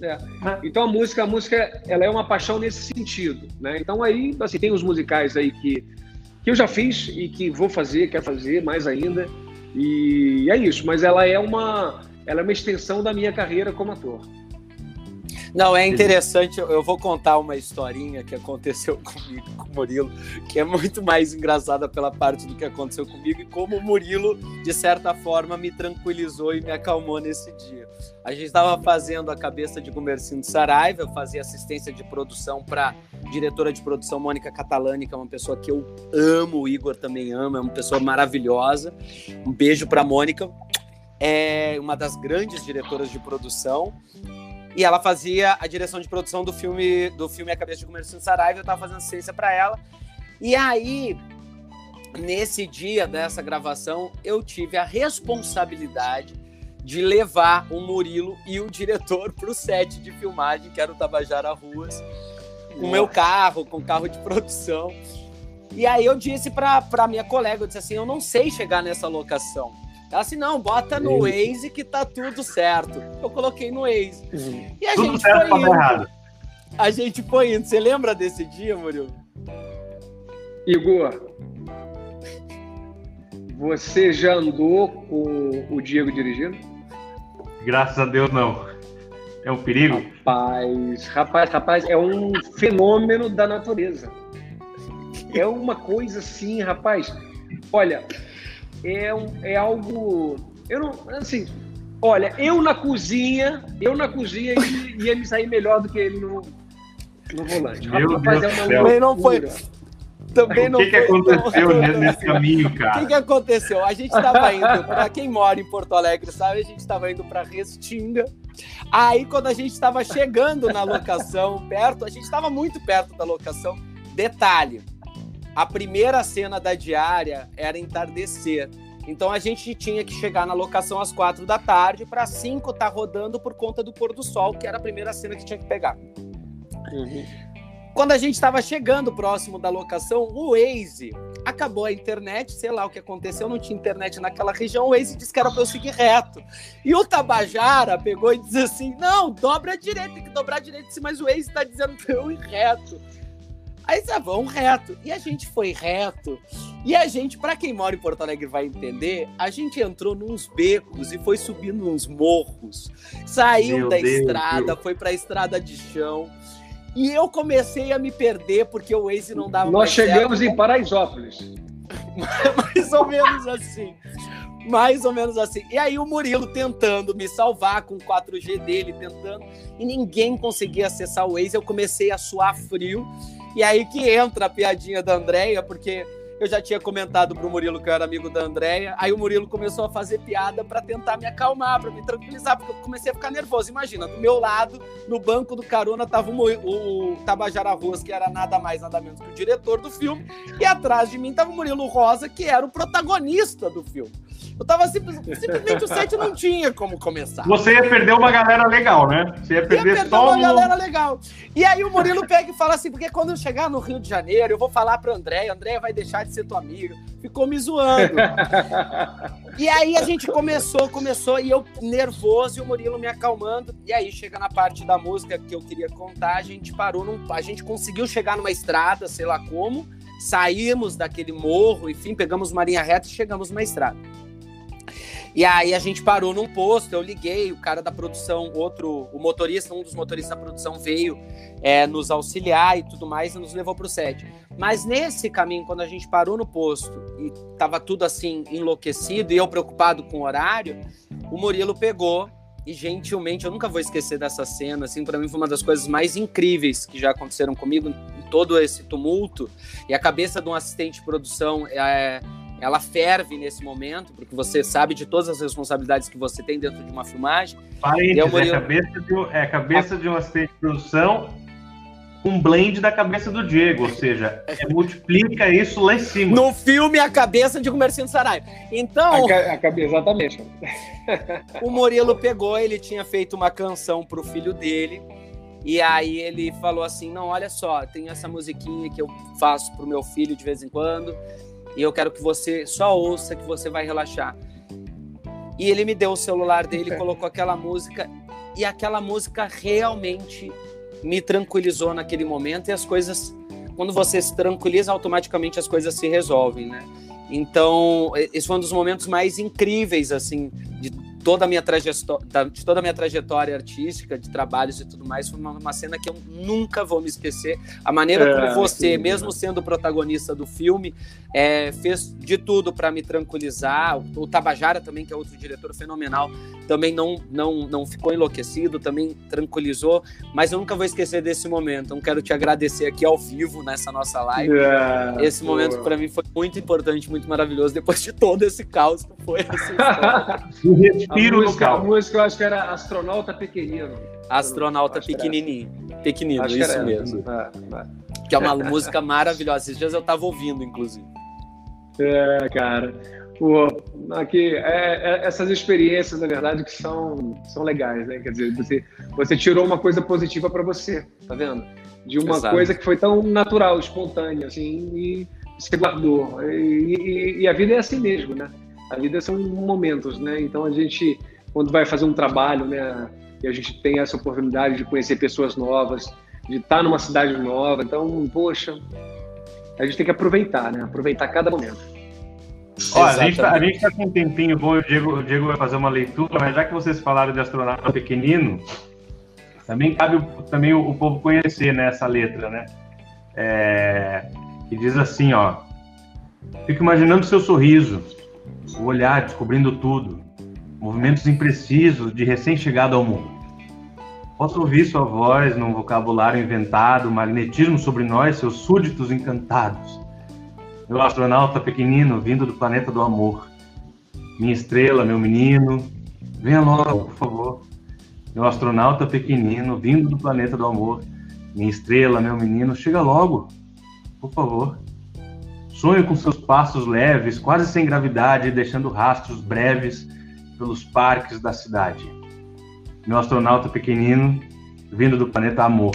É. É. Então a música, a música, ela é uma paixão nesse sentido, né? Então aí, assim, tem os musicais aí que, que eu já fiz e que vou fazer, quero fazer mais ainda. E é isso, mas ela é uma, ela é uma extensão da minha carreira como ator. Não, é interessante. Eu vou contar uma historinha que aconteceu comigo, com o Murilo, que é muito mais engraçada pela parte do que aconteceu comigo e como o Murilo, de certa forma, me tranquilizou e me acalmou nesse dia. A gente estava fazendo a cabeça de Gumercindo Saraiva, eu fazia assistência de produção para diretora de produção Mônica Catalani, que é uma pessoa que eu amo, o Igor também ama, é uma pessoa maravilhosa. Um beijo para Mônica. É uma das grandes diretoras de produção. E ela fazia a direção de produção do filme do filme A Cabeça de Comerciante Saraiva, eu estava fazendo assistência para ela. E aí, nesse dia dessa gravação, eu tive a responsabilidade de levar o Murilo e o diretor para o set de filmagem, que era o Tabajara Ruas, com o meu carro, com o carro de produção. E aí eu disse para minha colega, eu disse assim, eu não sei chegar nessa locação. Ela assim, não, bota no Waze que tá tudo certo. Eu coloquei no Waze. Uhum. E a tudo gente certo, foi indo. Errado. A gente foi indo. Você lembra desse dia, Murilo? Igor, você já andou com o Diego dirigindo? Graças a Deus, não. É um perigo? Rapaz, rapaz, rapaz, é um fenômeno da natureza. É uma coisa assim, rapaz. Olha, é, um, é algo. Eu não. Assim, olha, eu na cozinha, eu na cozinha ia, ia me sair melhor do que ele no, no volante. Meu Rapaz, Deus é uma não foi. Também não o que, que aconteceu nesse caminho, cara? O que, que aconteceu? A gente estava indo, para quem mora em Porto Alegre, sabe? A gente estava indo para Restinga. Aí, quando a gente estava chegando na locação, perto, a gente estava muito perto da locação. Detalhe: a primeira cena da diária era entardecer. Então a gente tinha que chegar na locação às quatro da tarde para cinco estar tá rodando por conta do pôr do sol, que era a primeira cena que tinha que pegar. Uhum. Quando a gente estava chegando próximo da locação, o Waze acabou a internet, sei lá o que aconteceu, não tinha internet naquela região, o Waze disse que era para eu seguir reto. E o Tabajara pegou e disse assim: não, dobra a direita, tem que dobrar a direita, mas o Waze está dizendo para eu ir reto. Aí você vão reto. E a gente foi reto. E a gente, para quem mora em Porto Alegre vai entender, a gente entrou nos becos e foi subindo uns morros. Saiu Meu da Deus, estrada, Deus. foi pra estrada de chão. E eu comecei a me perder porque o Waze não dava Nós chegamos certo. em Paraisópolis. mais ou menos assim. Mais ou menos assim. E aí o Murilo tentando me salvar com o 4G dele, tentando, e ninguém conseguia acessar o Waze. Eu comecei a suar frio e aí que entra a piadinha da Andréia, porque eu já tinha comentado pro Murilo que eu era amigo da Andréia. Aí o Murilo começou a fazer piada para tentar me acalmar, para me tranquilizar, porque eu comecei a ficar nervoso. Imagina, do meu lado, no banco do carona, tava o, o Tabajara Ruas, que era nada mais, nada menos que o diretor do filme, e atrás de mim tava o Murilo Rosa, que era o protagonista do filme. Eu tava simplesmente, simplesmente o set não tinha como começar. Você ia perder uma galera legal, né? Você ia perder, ia perder só uma galera legal. E aí o Murilo pega e fala assim: porque quando eu chegar no Rio de Janeiro, eu vou falar pra André, André vai deixar de ser tua amiga. Ficou me zoando. e aí a gente começou, começou, e eu nervoso e o Murilo me acalmando. E aí chega na parte da música que eu queria contar, a gente parou num. A gente conseguiu chegar numa estrada, sei lá como. Saímos daquele morro, enfim, pegamos uma linha reta e chegamos numa estrada. E aí a gente parou num posto, eu liguei, o cara da produção, outro, o motorista, um dos motoristas da produção veio é, nos auxiliar e tudo mais e nos levou para o set. Mas nesse caminho, quando a gente parou no posto e tava tudo assim enlouquecido e eu preocupado com o horário, o Murilo pegou e gentilmente, eu nunca vou esquecer dessa cena, assim, para mim foi uma das coisas mais incríveis que já aconteceram comigo em todo esse tumulto. E a cabeça de um assistente de produção é, ela ferve nesse momento, porque você sabe de todas as responsabilidades que você tem dentro de uma filmagem. Parênteses, Murilo... é cabeça, de, é cabeça de um assistente de produção um blend da cabeça do Diego, ou seja, é, multiplica isso lá em cima. No filme, a cabeça de Comerciante Saraiva. Então. A, a cabeça, exatamente. o Murilo pegou, ele tinha feito uma canção pro filho dele. E aí ele falou assim: não, olha só, tem essa musiquinha que eu faço pro meu filho de vez em quando. E eu quero que você só ouça, que você vai relaxar. E ele me deu o celular dele, colocou aquela música. E aquela música realmente me tranquilizou naquele momento e as coisas, quando você se tranquiliza, automaticamente as coisas se resolvem, né? Então, esse foi um dos momentos mais incríveis, assim, de toda a minha trajetória, de toda a minha trajetória artística, de trabalhos e tudo mais, foi uma, uma cena que eu nunca vou me esquecer. A maneira é, como você, sim, mesmo sendo protagonista do filme, é, fez de tudo para me tranquilizar. O, o Tabajara também, que é outro diretor fenomenal, também não, não, não ficou enlouquecido, também tranquilizou. Mas eu nunca vou esquecer desse momento. Então, quero te agradecer aqui ao vivo nessa nossa live. É, esse momento para mim foi muito importante, muito maravilhoso, depois de todo esse caos que foi essa história. respiro música, no carro. A música eu acho que era Astronauta Pequenino. Astronauta Pequenininho. Pequenino, acho isso mesmo. É, é. Que é uma música maravilhosa. Esses dias eu tava ouvindo, inclusive. É, cara. Pô, aqui, é, é, essas experiências, na verdade, que são, são legais, né? Quer dizer, você, você tirou uma coisa positiva para você, tá vendo? De uma Exato. coisa que foi tão natural, espontânea, assim, e você guardou. E, e, e a vida é assim mesmo, né? A vida são momentos, né? Então a gente, quando vai fazer um trabalho, né? E a gente tem essa oportunidade de conhecer pessoas novas, de estar numa cidade nova. Então, poxa, a gente tem que aproveitar, né? Aproveitar cada momento. Ó, a gente, tá, gente tá com um tempinho bom, o Diego, o Diego vai fazer uma leitura, mas já que vocês falaram de astronauta pequenino, também cabe também o, o povo conhecer né, essa letra, né? É, que diz assim, ó. Fico imaginando seu sorriso, o olhar descobrindo tudo, movimentos imprecisos de recém-chegado ao mundo. Posso ouvir sua voz num vocabulário inventado, magnetismo sobre nós, seus súditos encantados. Meu astronauta pequenino vindo do planeta do amor. Minha estrela, meu menino, venha logo, por favor. Meu astronauta pequenino vindo do planeta do amor. Minha estrela, meu menino, chega logo, por favor. Sonho com seus passos leves, quase sem gravidade, deixando rastros breves pelos parques da cidade. Meu astronauta pequenino, vindo do planeta Amor.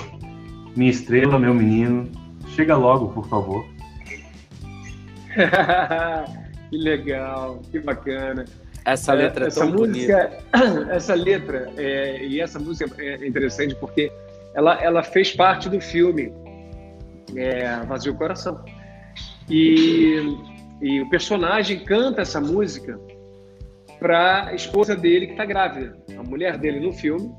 Minha estrela, meu menino, chega logo, por favor. que legal, que bacana. Essa letra é, essa música, bonita. essa letra é, e essa música é interessante porque ela, ela fez parte do filme é, Vazio Coração. E, e o personagem canta essa música para a esposa dele que está grávida. A mulher dele no filme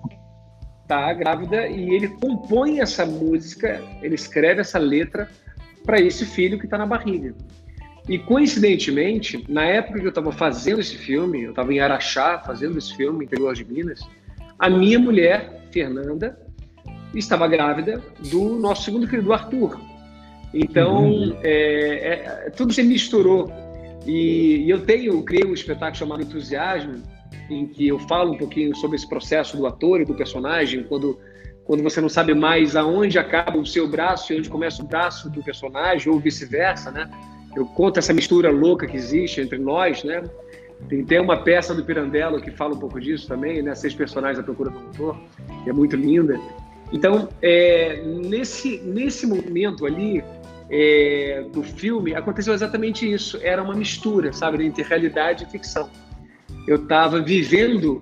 está grávida e ele compõe essa música, ele escreve essa letra para esse filho que está na barriga. E coincidentemente, na época que eu estava fazendo esse filme, eu estava em Araxá fazendo esse filme, interior de Minas, a minha mulher, Fernanda, estava grávida do nosso segundo filho, do Arthur. Então, uhum. é, é, tudo se misturou. E, e, eu tenho, criei um espetáculo chamado Entusiasmo, em que eu falo um pouquinho sobre esse processo do ator e do personagem, quando, quando você não sabe mais aonde acaba o seu braço e onde começa o braço do personagem, ou vice-versa, né? Eu conto essa mistura louca que existe entre nós, né? Tem, tem uma peça do Pirandello que fala um pouco disso também, né? Seis personagens à procura do autor, que é muito linda. Então, é, nesse, nesse momento ali, é, do filme, aconteceu exatamente isso. Era uma mistura, sabe, entre realidade e ficção. Eu estava vivendo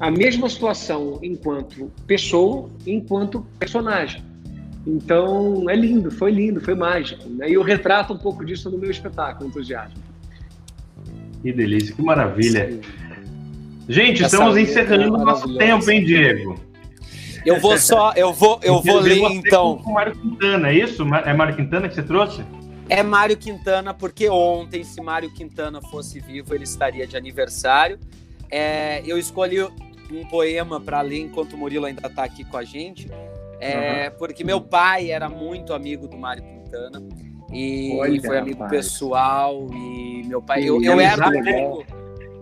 a mesma situação enquanto pessoa, enquanto personagem. Então, é lindo, foi lindo, foi mágico. Né? E eu retrato um pouco disso no meu espetáculo, Entusiasmo. Que delícia, que maravilha. Gente, Essa estamos encerrando é o nosso tempo, hein, Diego? Eu vou só, eu vou, eu vou ler então. Com Mário Quintana, é isso? É Mário Quintana que você trouxe? É Mário Quintana, porque ontem, se Mário Quintana fosse vivo, ele estaria de aniversário. É, eu escolhi um poema para ler enquanto o Murilo ainda está aqui com a gente, é, uhum. porque meu pai era muito amigo do Mário Quintana e Olha, foi amigo rapaz. pessoal e meu pai, eu, eu era amigo,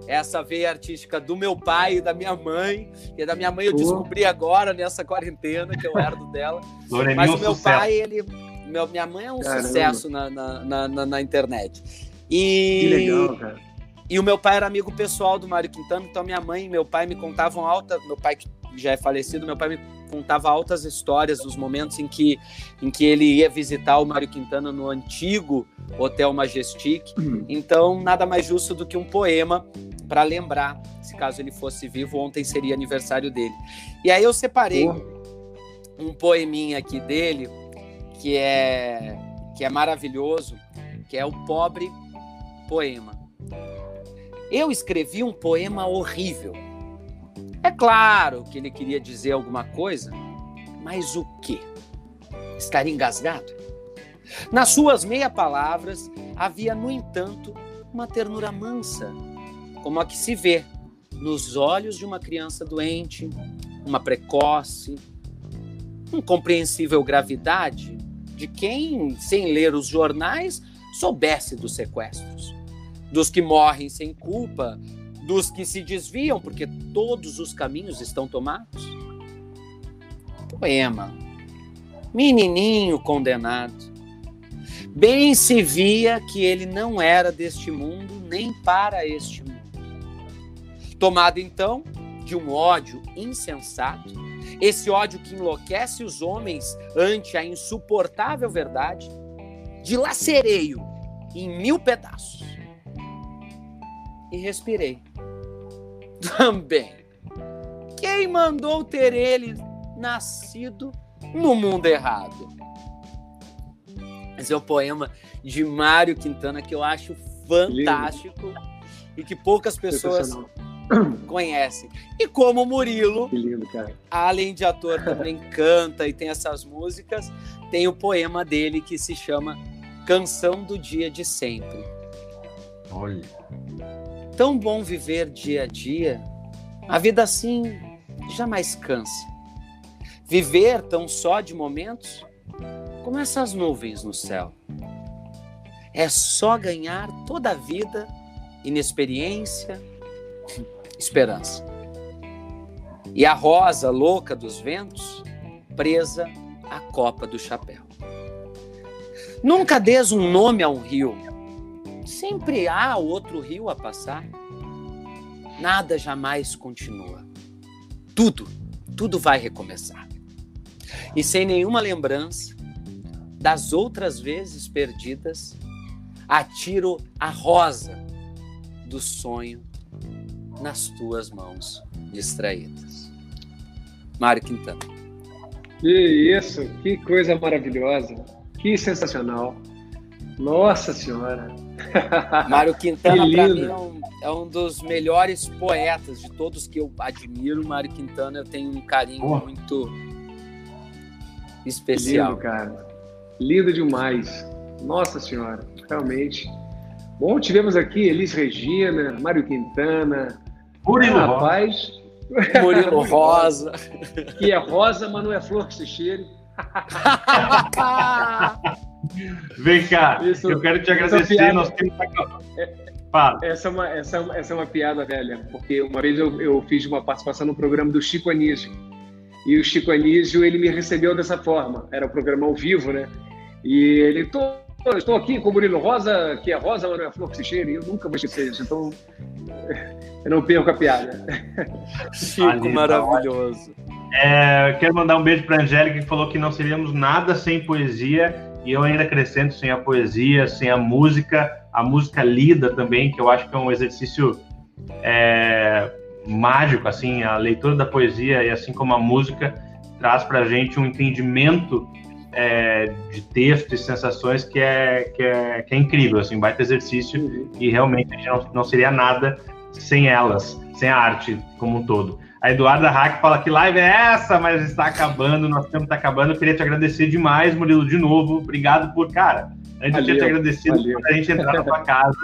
essa veia artística do meu pai e da minha mãe. E da minha mãe eu descobri agora nessa quarentena que eu herdo dela. Mas o meu sucesso. pai, ele. Meu, minha mãe é um Caramba. sucesso na, na, na, na, internet. E, que legal, cara. E o meu pai era amigo pessoal do Mário Quintana, então minha mãe e meu pai me contavam alta. Meu pai, que já é falecido, meu pai me contava altas histórias dos momentos em que, em que ele ia visitar o Mário Quintana no antigo Hotel Majestic. Uhum. Então, nada mais justo do que um poema para lembrar, se caso ele fosse vivo, ontem seria aniversário dele. E aí eu separei um poeminha aqui dele que é que é maravilhoso, que é o pobre poema. Eu escrevi um poema horrível. É claro que ele queria dizer alguma coisa, mas o quê? Estar engasgado? Nas suas meia palavras havia, no entanto, uma ternura mansa, como a que se vê nos olhos de uma criança doente, uma precoce, incompreensível gravidade de quem, sem ler os jornais, soubesse dos sequestros dos que morrem sem culpa, dos que se desviam porque todos os caminhos estão tomados? Poema. Menininho condenado. Bem se via que ele não era deste mundo nem para este mundo. Tomado então de um ódio insensato, esse ódio que enlouquece os homens ante a insuportável verdade, dilacerei-o em mil pedaços e respirei. Também. Quem mandou ter ele nascido no mundo errado? Esse é o poema de Mário Quintana que eu acho fantástico lindo. e que poucas pessoas conhecem. E como Murilo, lindo, além de ator, também canta e tem essas músicas, tem o poema dele que se chama Canção do Dia de Sempre. Olha tão bom viver dia a dia, a vida assim jamais cansa. Viver tão só de momentos, como essas nuvens no céu. É só ganhar toda a vida, inexperiência, esperança. E a rosa louca dos ventos, presa à copa do chapéu. Nunca des um nome a um rio, Sempre há outro rio a passar. Nada jamais continua. Tudo, tudo vai recomeçar. E sem nenhuma lembrança das outras vezes perdidas, atiro a rosa do sonho nas tuas mãos distraídas. Mário Quintana. Que isso, que coisa maravilhosa, que sensacional. Nossa Senhora. Mário Quintana, para mim, é um, é um, dos melhores poetas de todos que eu admiro. Mário Quintana, eu tenho um carinho oh. muito especial. Lindo, cara. Lindo demais. Nossa Senhora, realmente. Bom, tivemos aqui Elis Regina, Mário Quintana. Murilo rapaz. Murilo Rosa. Que é rosa, mas não é flor que se cheire. Vem cá, Isso, eu quero te agradecer. Piada, nós temos Fala. Essa é, uma, essa, é essa é uma piada velha, porque uma vez eu, eu fiz uma participação no programa do Chico Anísio. E o Chico Anísio, ele me recebeu dessa forma. Era o um programa ao vivo, né? E ele, tô, estou aqui com o Murilo Rosa, que é Rosa, mas não é Flor que se cheira, e eu nunca vou esquecer isso. Então, eu não perco a piada. Chico, maravilhoso. É, quero mandar um beijo para a Angélica, que falou que não seríamos nada sem poesia e eu ainda acrescento sem a poesia, sem a música, a música lida também, que eu acho que é um exercício é, mágico, assim, a leitura da poesia e assim como a música traz para a gente um entendimento é, de texto e sensações que é, que é, que é incrível, assim, baita exercício e realmente a gente não, não seria nada sem elas, sem a arte como um todo. A Eduarda Hack fala que live é essa, mas está acabando, nosso tempo está acabando. Eu queria te agradecer demais, Murilo, de novo. Obrigado por, cara, antes valeu, eu tinha te agradecido valeu. por a gente entrar na tua casa.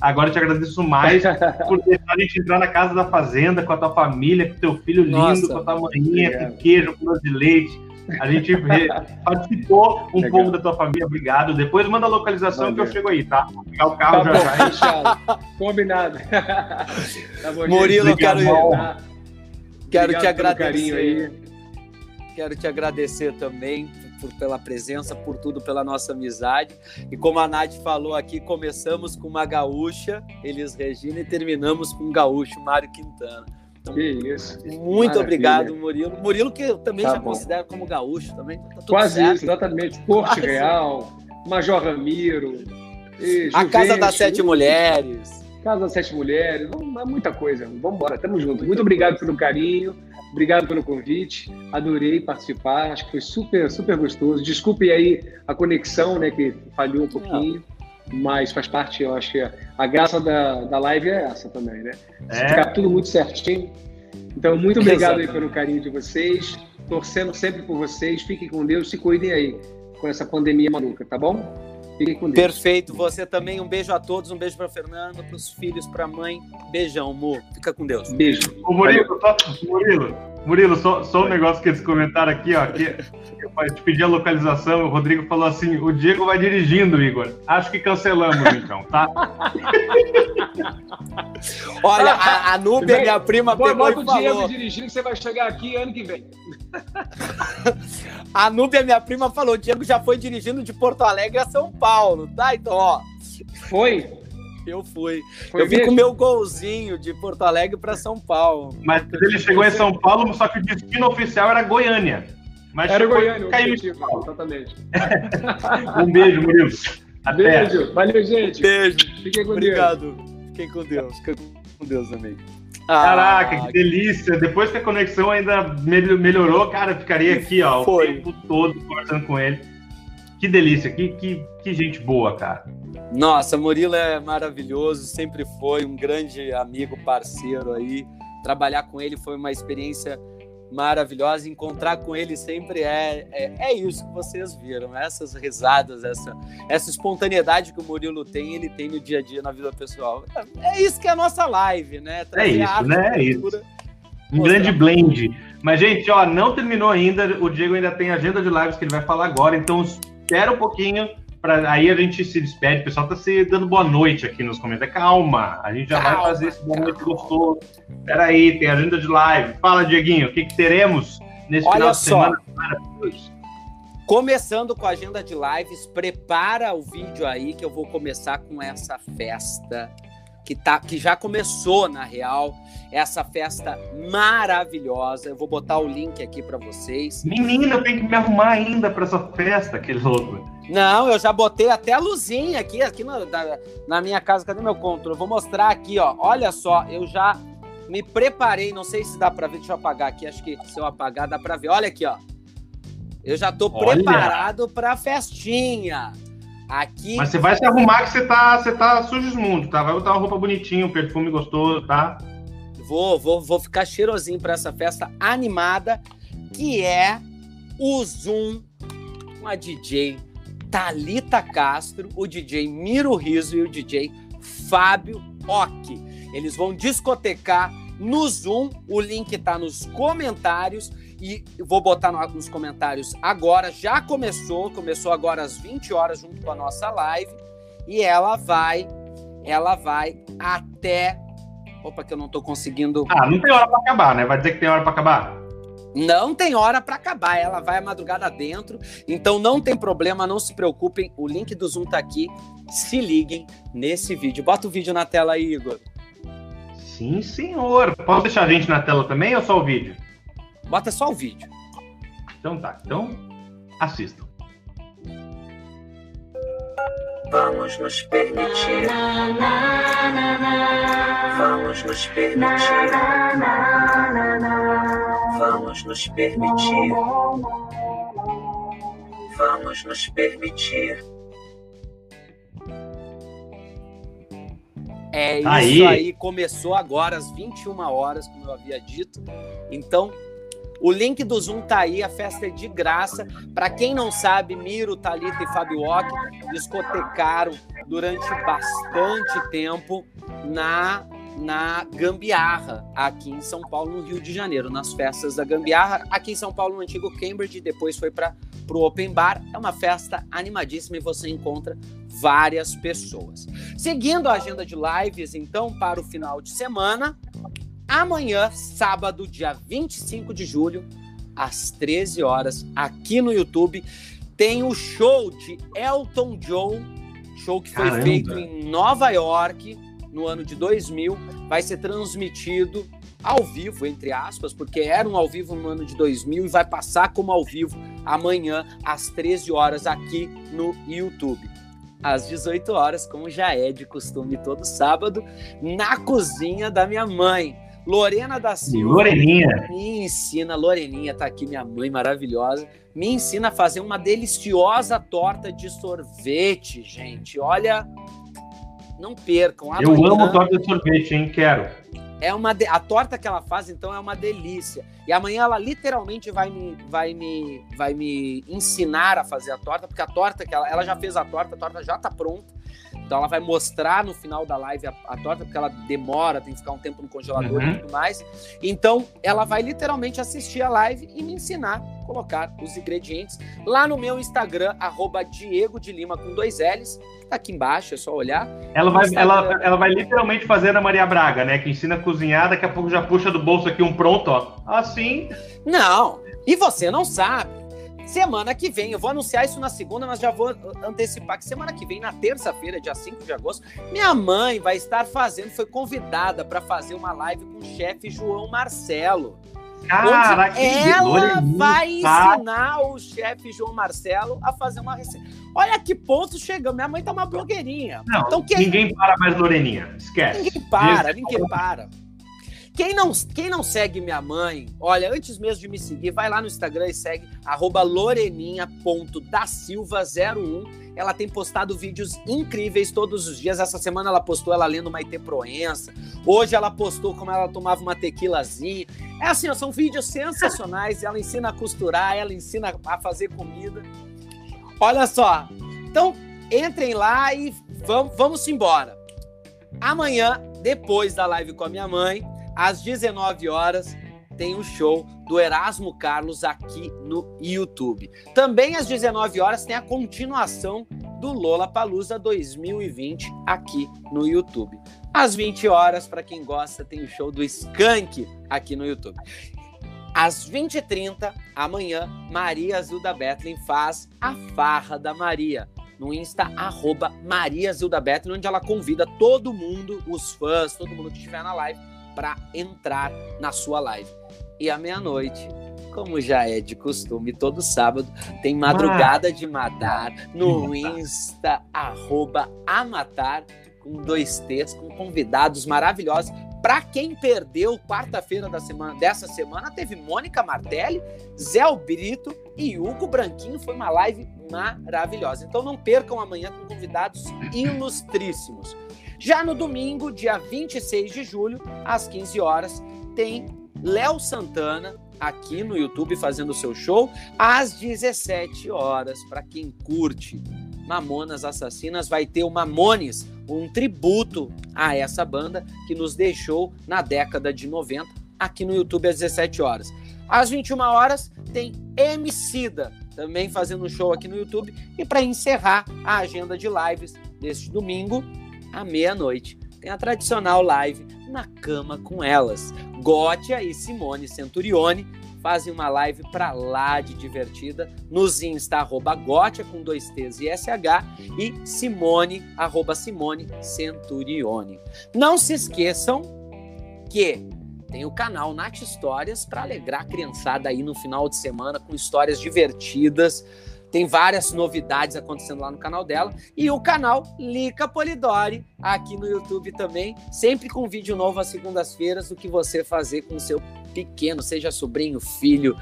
Agora eu te agradeço mais por deixar a gente entrar na casa da fazenda com a tua família, com teu filho lindo, Nossa, com a tua maninha, com queijo, com doce de leite. A gente participou um Legal. pouco da tua família, obrigado. Depois manda a localização Valeu. que eu chego aí, tá? Vou pegar o carro tá já bom, já. Combinado. tá bom, Murilo, quero, quero te agradecer. Quero te agradecer também por, pela presença, por tudo, pela nossa amizade. E como a Nath falou aqui, começamos com uma gaúcha, Elis Regina, e terminamos com um gaúcho, Mário Quintana. Então, que isso. Muito Maravilha. obrigado, Murilo. Murilo, que eu também tá já bom. considero como gaúcho também. Tá Quase certo. isso, exatamente. Porto Real, Major Ramiro. a Casa das Sete Mulheres. Casa das Sete Mulheres, muita coisa. Vamos embora, tamo junto. Muito obrigado pelo carinho. Obrigado pelo convite, adorei participar, acho que foi super, super gostoso. Desculpe aí a conexão, né, que falhou um pouquinho, Não. mas faz parte, eu acho que a graça da, da live é essa também, né? É. Ficar tudo muito certinho. Então, muito obrigado aí pelo carinho de vocês, torcendo sempre por vocês, fiquem com Deus, se cuidem aí com essa pandemia maluca, tá bom? Fiquem com Deus. Perfeito. Você também. Um beijo a todos. Um beijo para Fernando, para os filhos, para a mãe. Beijão, Mu. Fica com Deus. Beijo. O Murilo, só, Murilo, Murilo, só, só um negócio que eles comentaram aqui, ó. Que eu te pedi a localização. O Rodrigo falou assim: o Diego vai dirigindo, Igor. Acho que cancelamos, então, tá? Olha, a, a Núbia, minha prima, pegou e falou... o Diego dirigindo, que você vai chegar aqui ano que vem. a Núbia, minha prima, falou: o Diego já foi dirigindo de Porto Alegre a São Paulo, tá? Então, ó. Foi? Eu fui. Foi eu vim com o meu golzinho de Porto Alegre para São Paulo. Mas ele chegou em São Paulo, só que o destino oficial era Goiânia. Mas era Goiânia, caiu exatamente. um beijo, Murilo. Até. Beijo. Valeu, gente. Beijo. Fiquem com Obrigado. Deus. Fiquem com Deus. Fiquem com Deus, amigo. Caraca, ah, que delícia! Depois que a conexão ainda melhorou, cara, eu ficaria aqui, ó, foi. o tempo todo conversando com ele. Que delícia, que, que, que gente boa, cara. Nossa, Murilo é maravilhoso, sempre foi um grande amigo, parceiro aí. Trabalhar com ele foi uma experiência maravilhosa. Encontrar com ele sempre é, é, é, isso que vocês viram. Essas risadas, essa, essa espontaneidade que o Murilo tem, ele tem no dia a dia na vida pessoal. É, é isso que é a nossa live, né? É Trazer é isso, né? É isso. Um grande blend. Mas, gente, ó, não terminou ainda. O Diego ainda tem agenda de lives que ele vai falar agora. Então, espera um pouquinho. Pra, aí a gente se despede. O pessoal tá se dando boa noite aqui nos comentários. Calma, a gente já calma, vai fazer esse boa noite gostoso. Peraí, tem agenda de live. Fala, Dieguinho, o que, que teremos nesse Olha final de só. semana? Começando com a agenda de lives, prepara o vídeo aí que eu vou começar com essa festa que, tá, que já começou, na real, essa festa maravilhosa. Eu vou botar o link aqui para vocês. Menina, eu tenho que me arrumar ainda para essa festa, que louco. Não, eu já botei até a luzinha aqui, aqui na, na, na minha casa. Cadê meu controle? Eu vou mostrar aqui, ó. Olha só, eu já me preparei. Não sei se dá para ver. Deixa eu apagar aqui. Acho que se eu apagar dá para ver. Olha aqui, ó. Eu já tô Olha. preparado para festinha. Aqui. Mas você vai se arrumar que você tá, você tá sujo mundo, tá? Vai botar uma roupa bonitinha, um perfume gostoso, tá? Vou, vou, vou ficar cheirosinho para essa festa animada, que é o Zoom com a DJ Talita Castro, o DJ Miro Riso e o DJ Fábio Ock. Eles vão discotecar no Zoom, o link tá nos comentários e vou botar nos comentários agora. Já começou, começou agora às 20 horas junto com a nossa live e ela vai, ela vai até. Opa, que eu não tô conseguindo. Ah, não tem hora para acabar, né? Vai dizer que tem hora para acabar? Não tem hora para acabar, ela vai a madrugada dentro, então não tem problema, não se preocupem, o link do Zoom tá aqui, se liguem nesse vídeo. Bota o vídeo na tela aí, Igor. Sim, senhor. Posso deixar a gente na tela também ou só o vídeo? Bota só o vídeo. Então tá. Então, assistam. Vamos nos permitir. Vamos nos permitir. Vamos nos permitir. Vamos nos permitir. É isso aí. aí, começou agora às 21 horas, como eu havia dito. Então, o link do Zoom tá aí, a festa é de graça. Para quem não sabe, Miro, Talita e Fábio Ock discotecaram durante bastante tempo na na Gambiarra, aqui em São Paulo, no Rio de Janeiro, nas festas da Gambiarra, aqui em São Paulo, no antigo Cambridge, depois foi para o Open Bar. É uma festa animadíssima e você encontra várias pessoas. Seguindo a agenda de lives, então, para o final de semana, amanhã, sábado, dia 25 de julho, às 13 horas, aqui no YouTube, tem o show de Elton John, show que foi Caramba. feito em Nova York no ano de 2000, vai ser transmitido ao vivo, entre aspas, porque era um ao vivo no ano de 2000 e vai passar como ao vivo amanhã às 13 horas aqui no YouTube. Às 18 horas, como já é de costume todo sábado, na cozinha da minha mãe. Lorena da Silva Loreninha. me ensina, Loreninha tá aqui, minha mãe maravilhosa, me ensina a fazer uma deliciosa torta de sorvete, gente. Olha, não percam. Eu amanhã amo torta de sorvete, hein? Quero. É uma de- a torta que ela faz, então, é uma delícia. E amanhã ela literalmente vai me, vai me, vai me ensinar a fazer a torta, porque a torta que ela, ela já fez a torta, a torta já tá pronta. Então ela vai mostrar no final da live a, a torta, porque ela demora, tem que ficar um tempo no congelador Uhum. e tudo mais. Então ela vai literalmente assistir a live e me ensinar colocar os ingredientes lá no meu Instagram, arroba Diego de Lima com dois L's, tá aqui embaixo, é só olhar. Ela vai, ela, ela vai literalmente fazer a Maria Braga, né? Que ensina a cozinhar, daqui a pouco já puxa do bolso aqui um pronto, ó. Assim. Não, e você não sabe. Semana que vem, eu vou anunciar isso na segunda, mas já vou antecipar que semana que vem, na terça-feira, dia 5 de agosto, minha mãe vai estar fazendo, foi convidada para fazer uma live com o chefe João Marcelo. Caraca, ela Loreninha, vai ensinar o chefe João Marcelo a fazer uma receita. Olha que ponto chegamos. Minha mãe tá uma blogueirinha. Não, então ninguém para mais Loreninha. Esquece. Ninguém para, ninguém para. Quem não, quem não segue minha mãe, olha, antes mesmo de me seguir, vai lá no Instagram e segue arroba loreninha.dasilva01. Ela tem postado vídeos incríveis todos os dias. Essa semana ela postou ela lendo Maite Proença. Hoje ela postou como ela tomava uma tequilazinha. É assim, são vídeos sensacionais. Ela ensina a costurar, ela ensina a fazer comida. Olha só. Então, entrem lá e vamos, vamos embora. Amanhã, depois da live com a minha mãe, às 19 horas, tem o show do Erasmo Carlos aqui no YouTube. Também às 19 horas tem a continuação do Lola Palusa 2020 aqui no YouTube. Às 20 horas, para quem gosta, tem o show do Skank aqui no YouTube. Às 20h30, amanhã, Maria Zilda Bethlen faz a Farra da Maria no Insta, arroba Maria Zilda Bethlen, onde ela convida todo mundo, os fãs, todo mundo que estiver na live, para entrar na sua live. E à meia-noite, como já é de costume, todo sábado, tem Madrugada de Matar no Insta, arroba Amatar, com dois T's, com convidados maravilhosos. Para quem perdeu, quarta-feira da semana, dessa semana, teve Mônica Martelli, Zé Brito e Hugo Branquinho. Foi uma live maravilhosa. Então não percam amanhã com convidados ilustríssimos. Já no domingo, dia 26 de julho, às 15 horas, tem Léo Santana aqui no YouTube fazendo o seu show às 17 horas. Para quem curte Mamonas Assassinas, vai ter o Mamones, um tributo a essa banda que nos deixou na década de 90 aqui no YouTube às 17 horas. Às 21 horas tem Emicida também fazendo um show aqui no YouTube e para encerrar a agenda de lives deste domingo à meia-noite tem a tradicional live na cama com elas. Gótia e Simone Centurione fazem uma live pra lá de divertida nos Insta, arroba com dois T's e SH e Simone, arroba Simone Centurione. Não se esqueçam que tem o canal Nath Histórias para alegrar a criançada aí no final de semana com histórias divertidas. Tem várias novidades acontecendo lá no canal dela. E o canal Lica Polidori, aqui no YouTube também, sempre com vídeo novo às segundas-feiras do que você fazer com o seu pequeno, seja sobrinho, filho,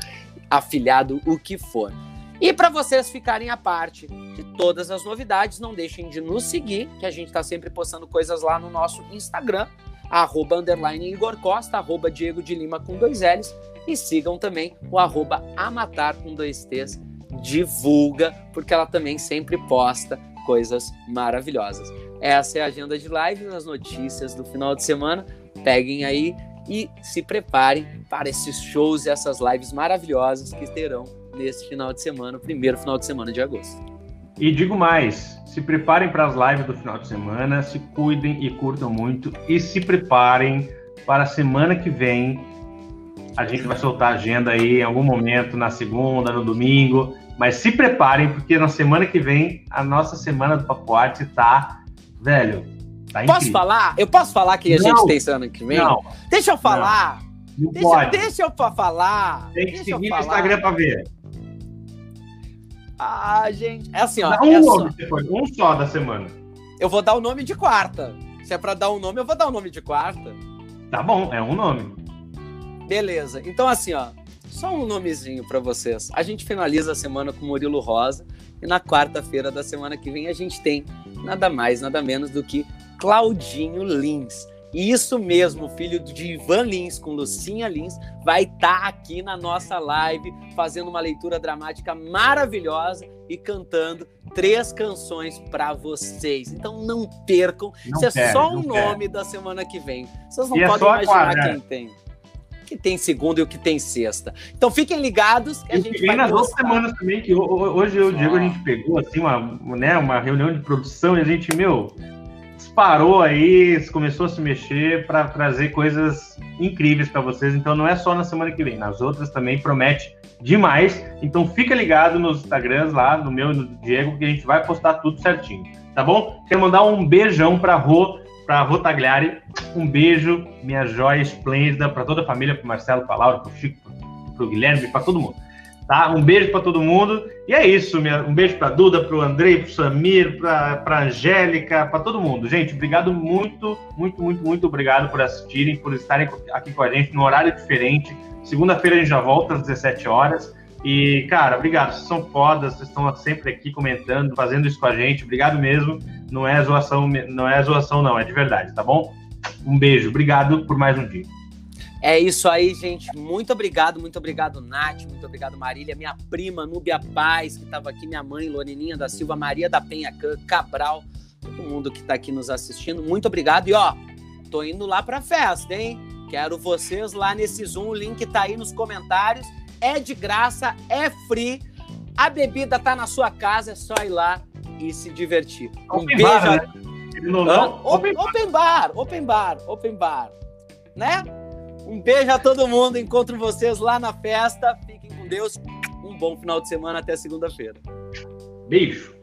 afilhado, o que for. E para vocês ficarem a parte de todas as novidades, não deixem de nos seguir, que a gente está sempre postando coisas lá no nosso Instagram, arroba underline Igor Costa, arroba Diego de Lima com dois L's, e sigam também o arroba Amatar com dois T's, divulga, porque ela também sempre posta coisas maravilhosas. Essa é a agenda de lives, as notícias do final de semana. peguem aí e se preparem para esses shows e essas lives maravilhosas que terão nesse final de semana, primeiro final de semana de agosto. E digo mais, se preparem para as lives do final de semana, se cuidem e curtam muito e se preparem para a semana que vem. A gente vai soltar a agenda aí em algum momento, na segunda, no domingo, mas se preparem porque na semana que vem a nossa semana do Papo Arte tá, velho, tá Posso falar? Eu posso falar que a não, gente tem semana que vem? Não. Deixa eu falar. Não, não deixa, pode. deixa eu falar. Tem que seguir no Instagram para ver. Ah, gente. É assim, ó. Dá um é nome só. depois, um só da semana. Eu vou dar o nome de quarta. Se é pra dar um nome, eu vou dar o nome de quarta. Tá bom, é um nome. Beleza. Então, assim, ó. Só um nomezinho para vocês. A gente finaliza a semana com Murilo Rosa. E na quarta-feira da semana que vem a gente tem nada mais, nada menos do que Claudinho Lins. Isso mesmo, filho de Ivan Lins com Lucinha Lins, vai estar tá aqui na nossa live fazendo uma leitura dramática maravilhosa e cantando três canções para vocês. Então não percam, não isso é só o nome da semana que vem. Vocês não e é podem é imaginar quem tem. Que tem segunda e o que tem sexta. Então fiquem ligados. Que a gente vai nas outras semanas também, que hoje eu e o Diego a gente pegou assim, uma, né, uma reunião de produção e a gente, meu, disparou aí, começou a se mexer para trazer coisas incríveis para vocês. Então não é só na semana que vem, nas outras também promete demais. Então fica ligado nos Instagrams lá, no meu e no Diego, que a gente vai postar tudo certinho, tá bom? Quero mandar um beijão para Rô, para Tagliari. Um beijo, minha joia esplêndida, para toda a família, para Marcelo, para Laura, para Chico, para o Guilherme, para todo mundo. Tá? Um beijo para todo mundo. E é isso, minha, um beijo para Duda, para o Andrei, para o Samir, para Angélica, para todo mundo. Gente, obrigado muito, muito, muito, muito obrigado por assistirem, por estarem aqui com a gente no horário diferente. Segunda-feira a gente já volta às 17 horas. E, cara, obrigado. Vocês são fodas, vocês estão sempre aqui comentando, fazendo isso com a gente. Obrigado mesmo. Não é zoação, não é zoação, não, é de verdade, tá bom? Um beijo, obrigado por mais um dia. É isso aí, gente. Muito obrigado, muito obrigado, Nath, muito obrigado, Marília, minha prima Núbia Paz, que estava aqui, minha mãe, Lorininha da Silva, Maria da Penha Cabral, todo mundo que está aqui nos assistindo. Muito obrigado. E ó, tô indo lá pra festa, hein? Quero vocês lá nesse Zoom, o link tá aí nos comentários. É de graça, é free. A bebida tá na sua casa, é só ir lá e se divertir. Um open beijo. Bar, né? Open, open bar, open bar, open bar, né? Um beijo a todo mundo. Encontro vocês lá na festa. Fiquem com Deus. Um bom final de semana. Até segunda-feira. Beijo.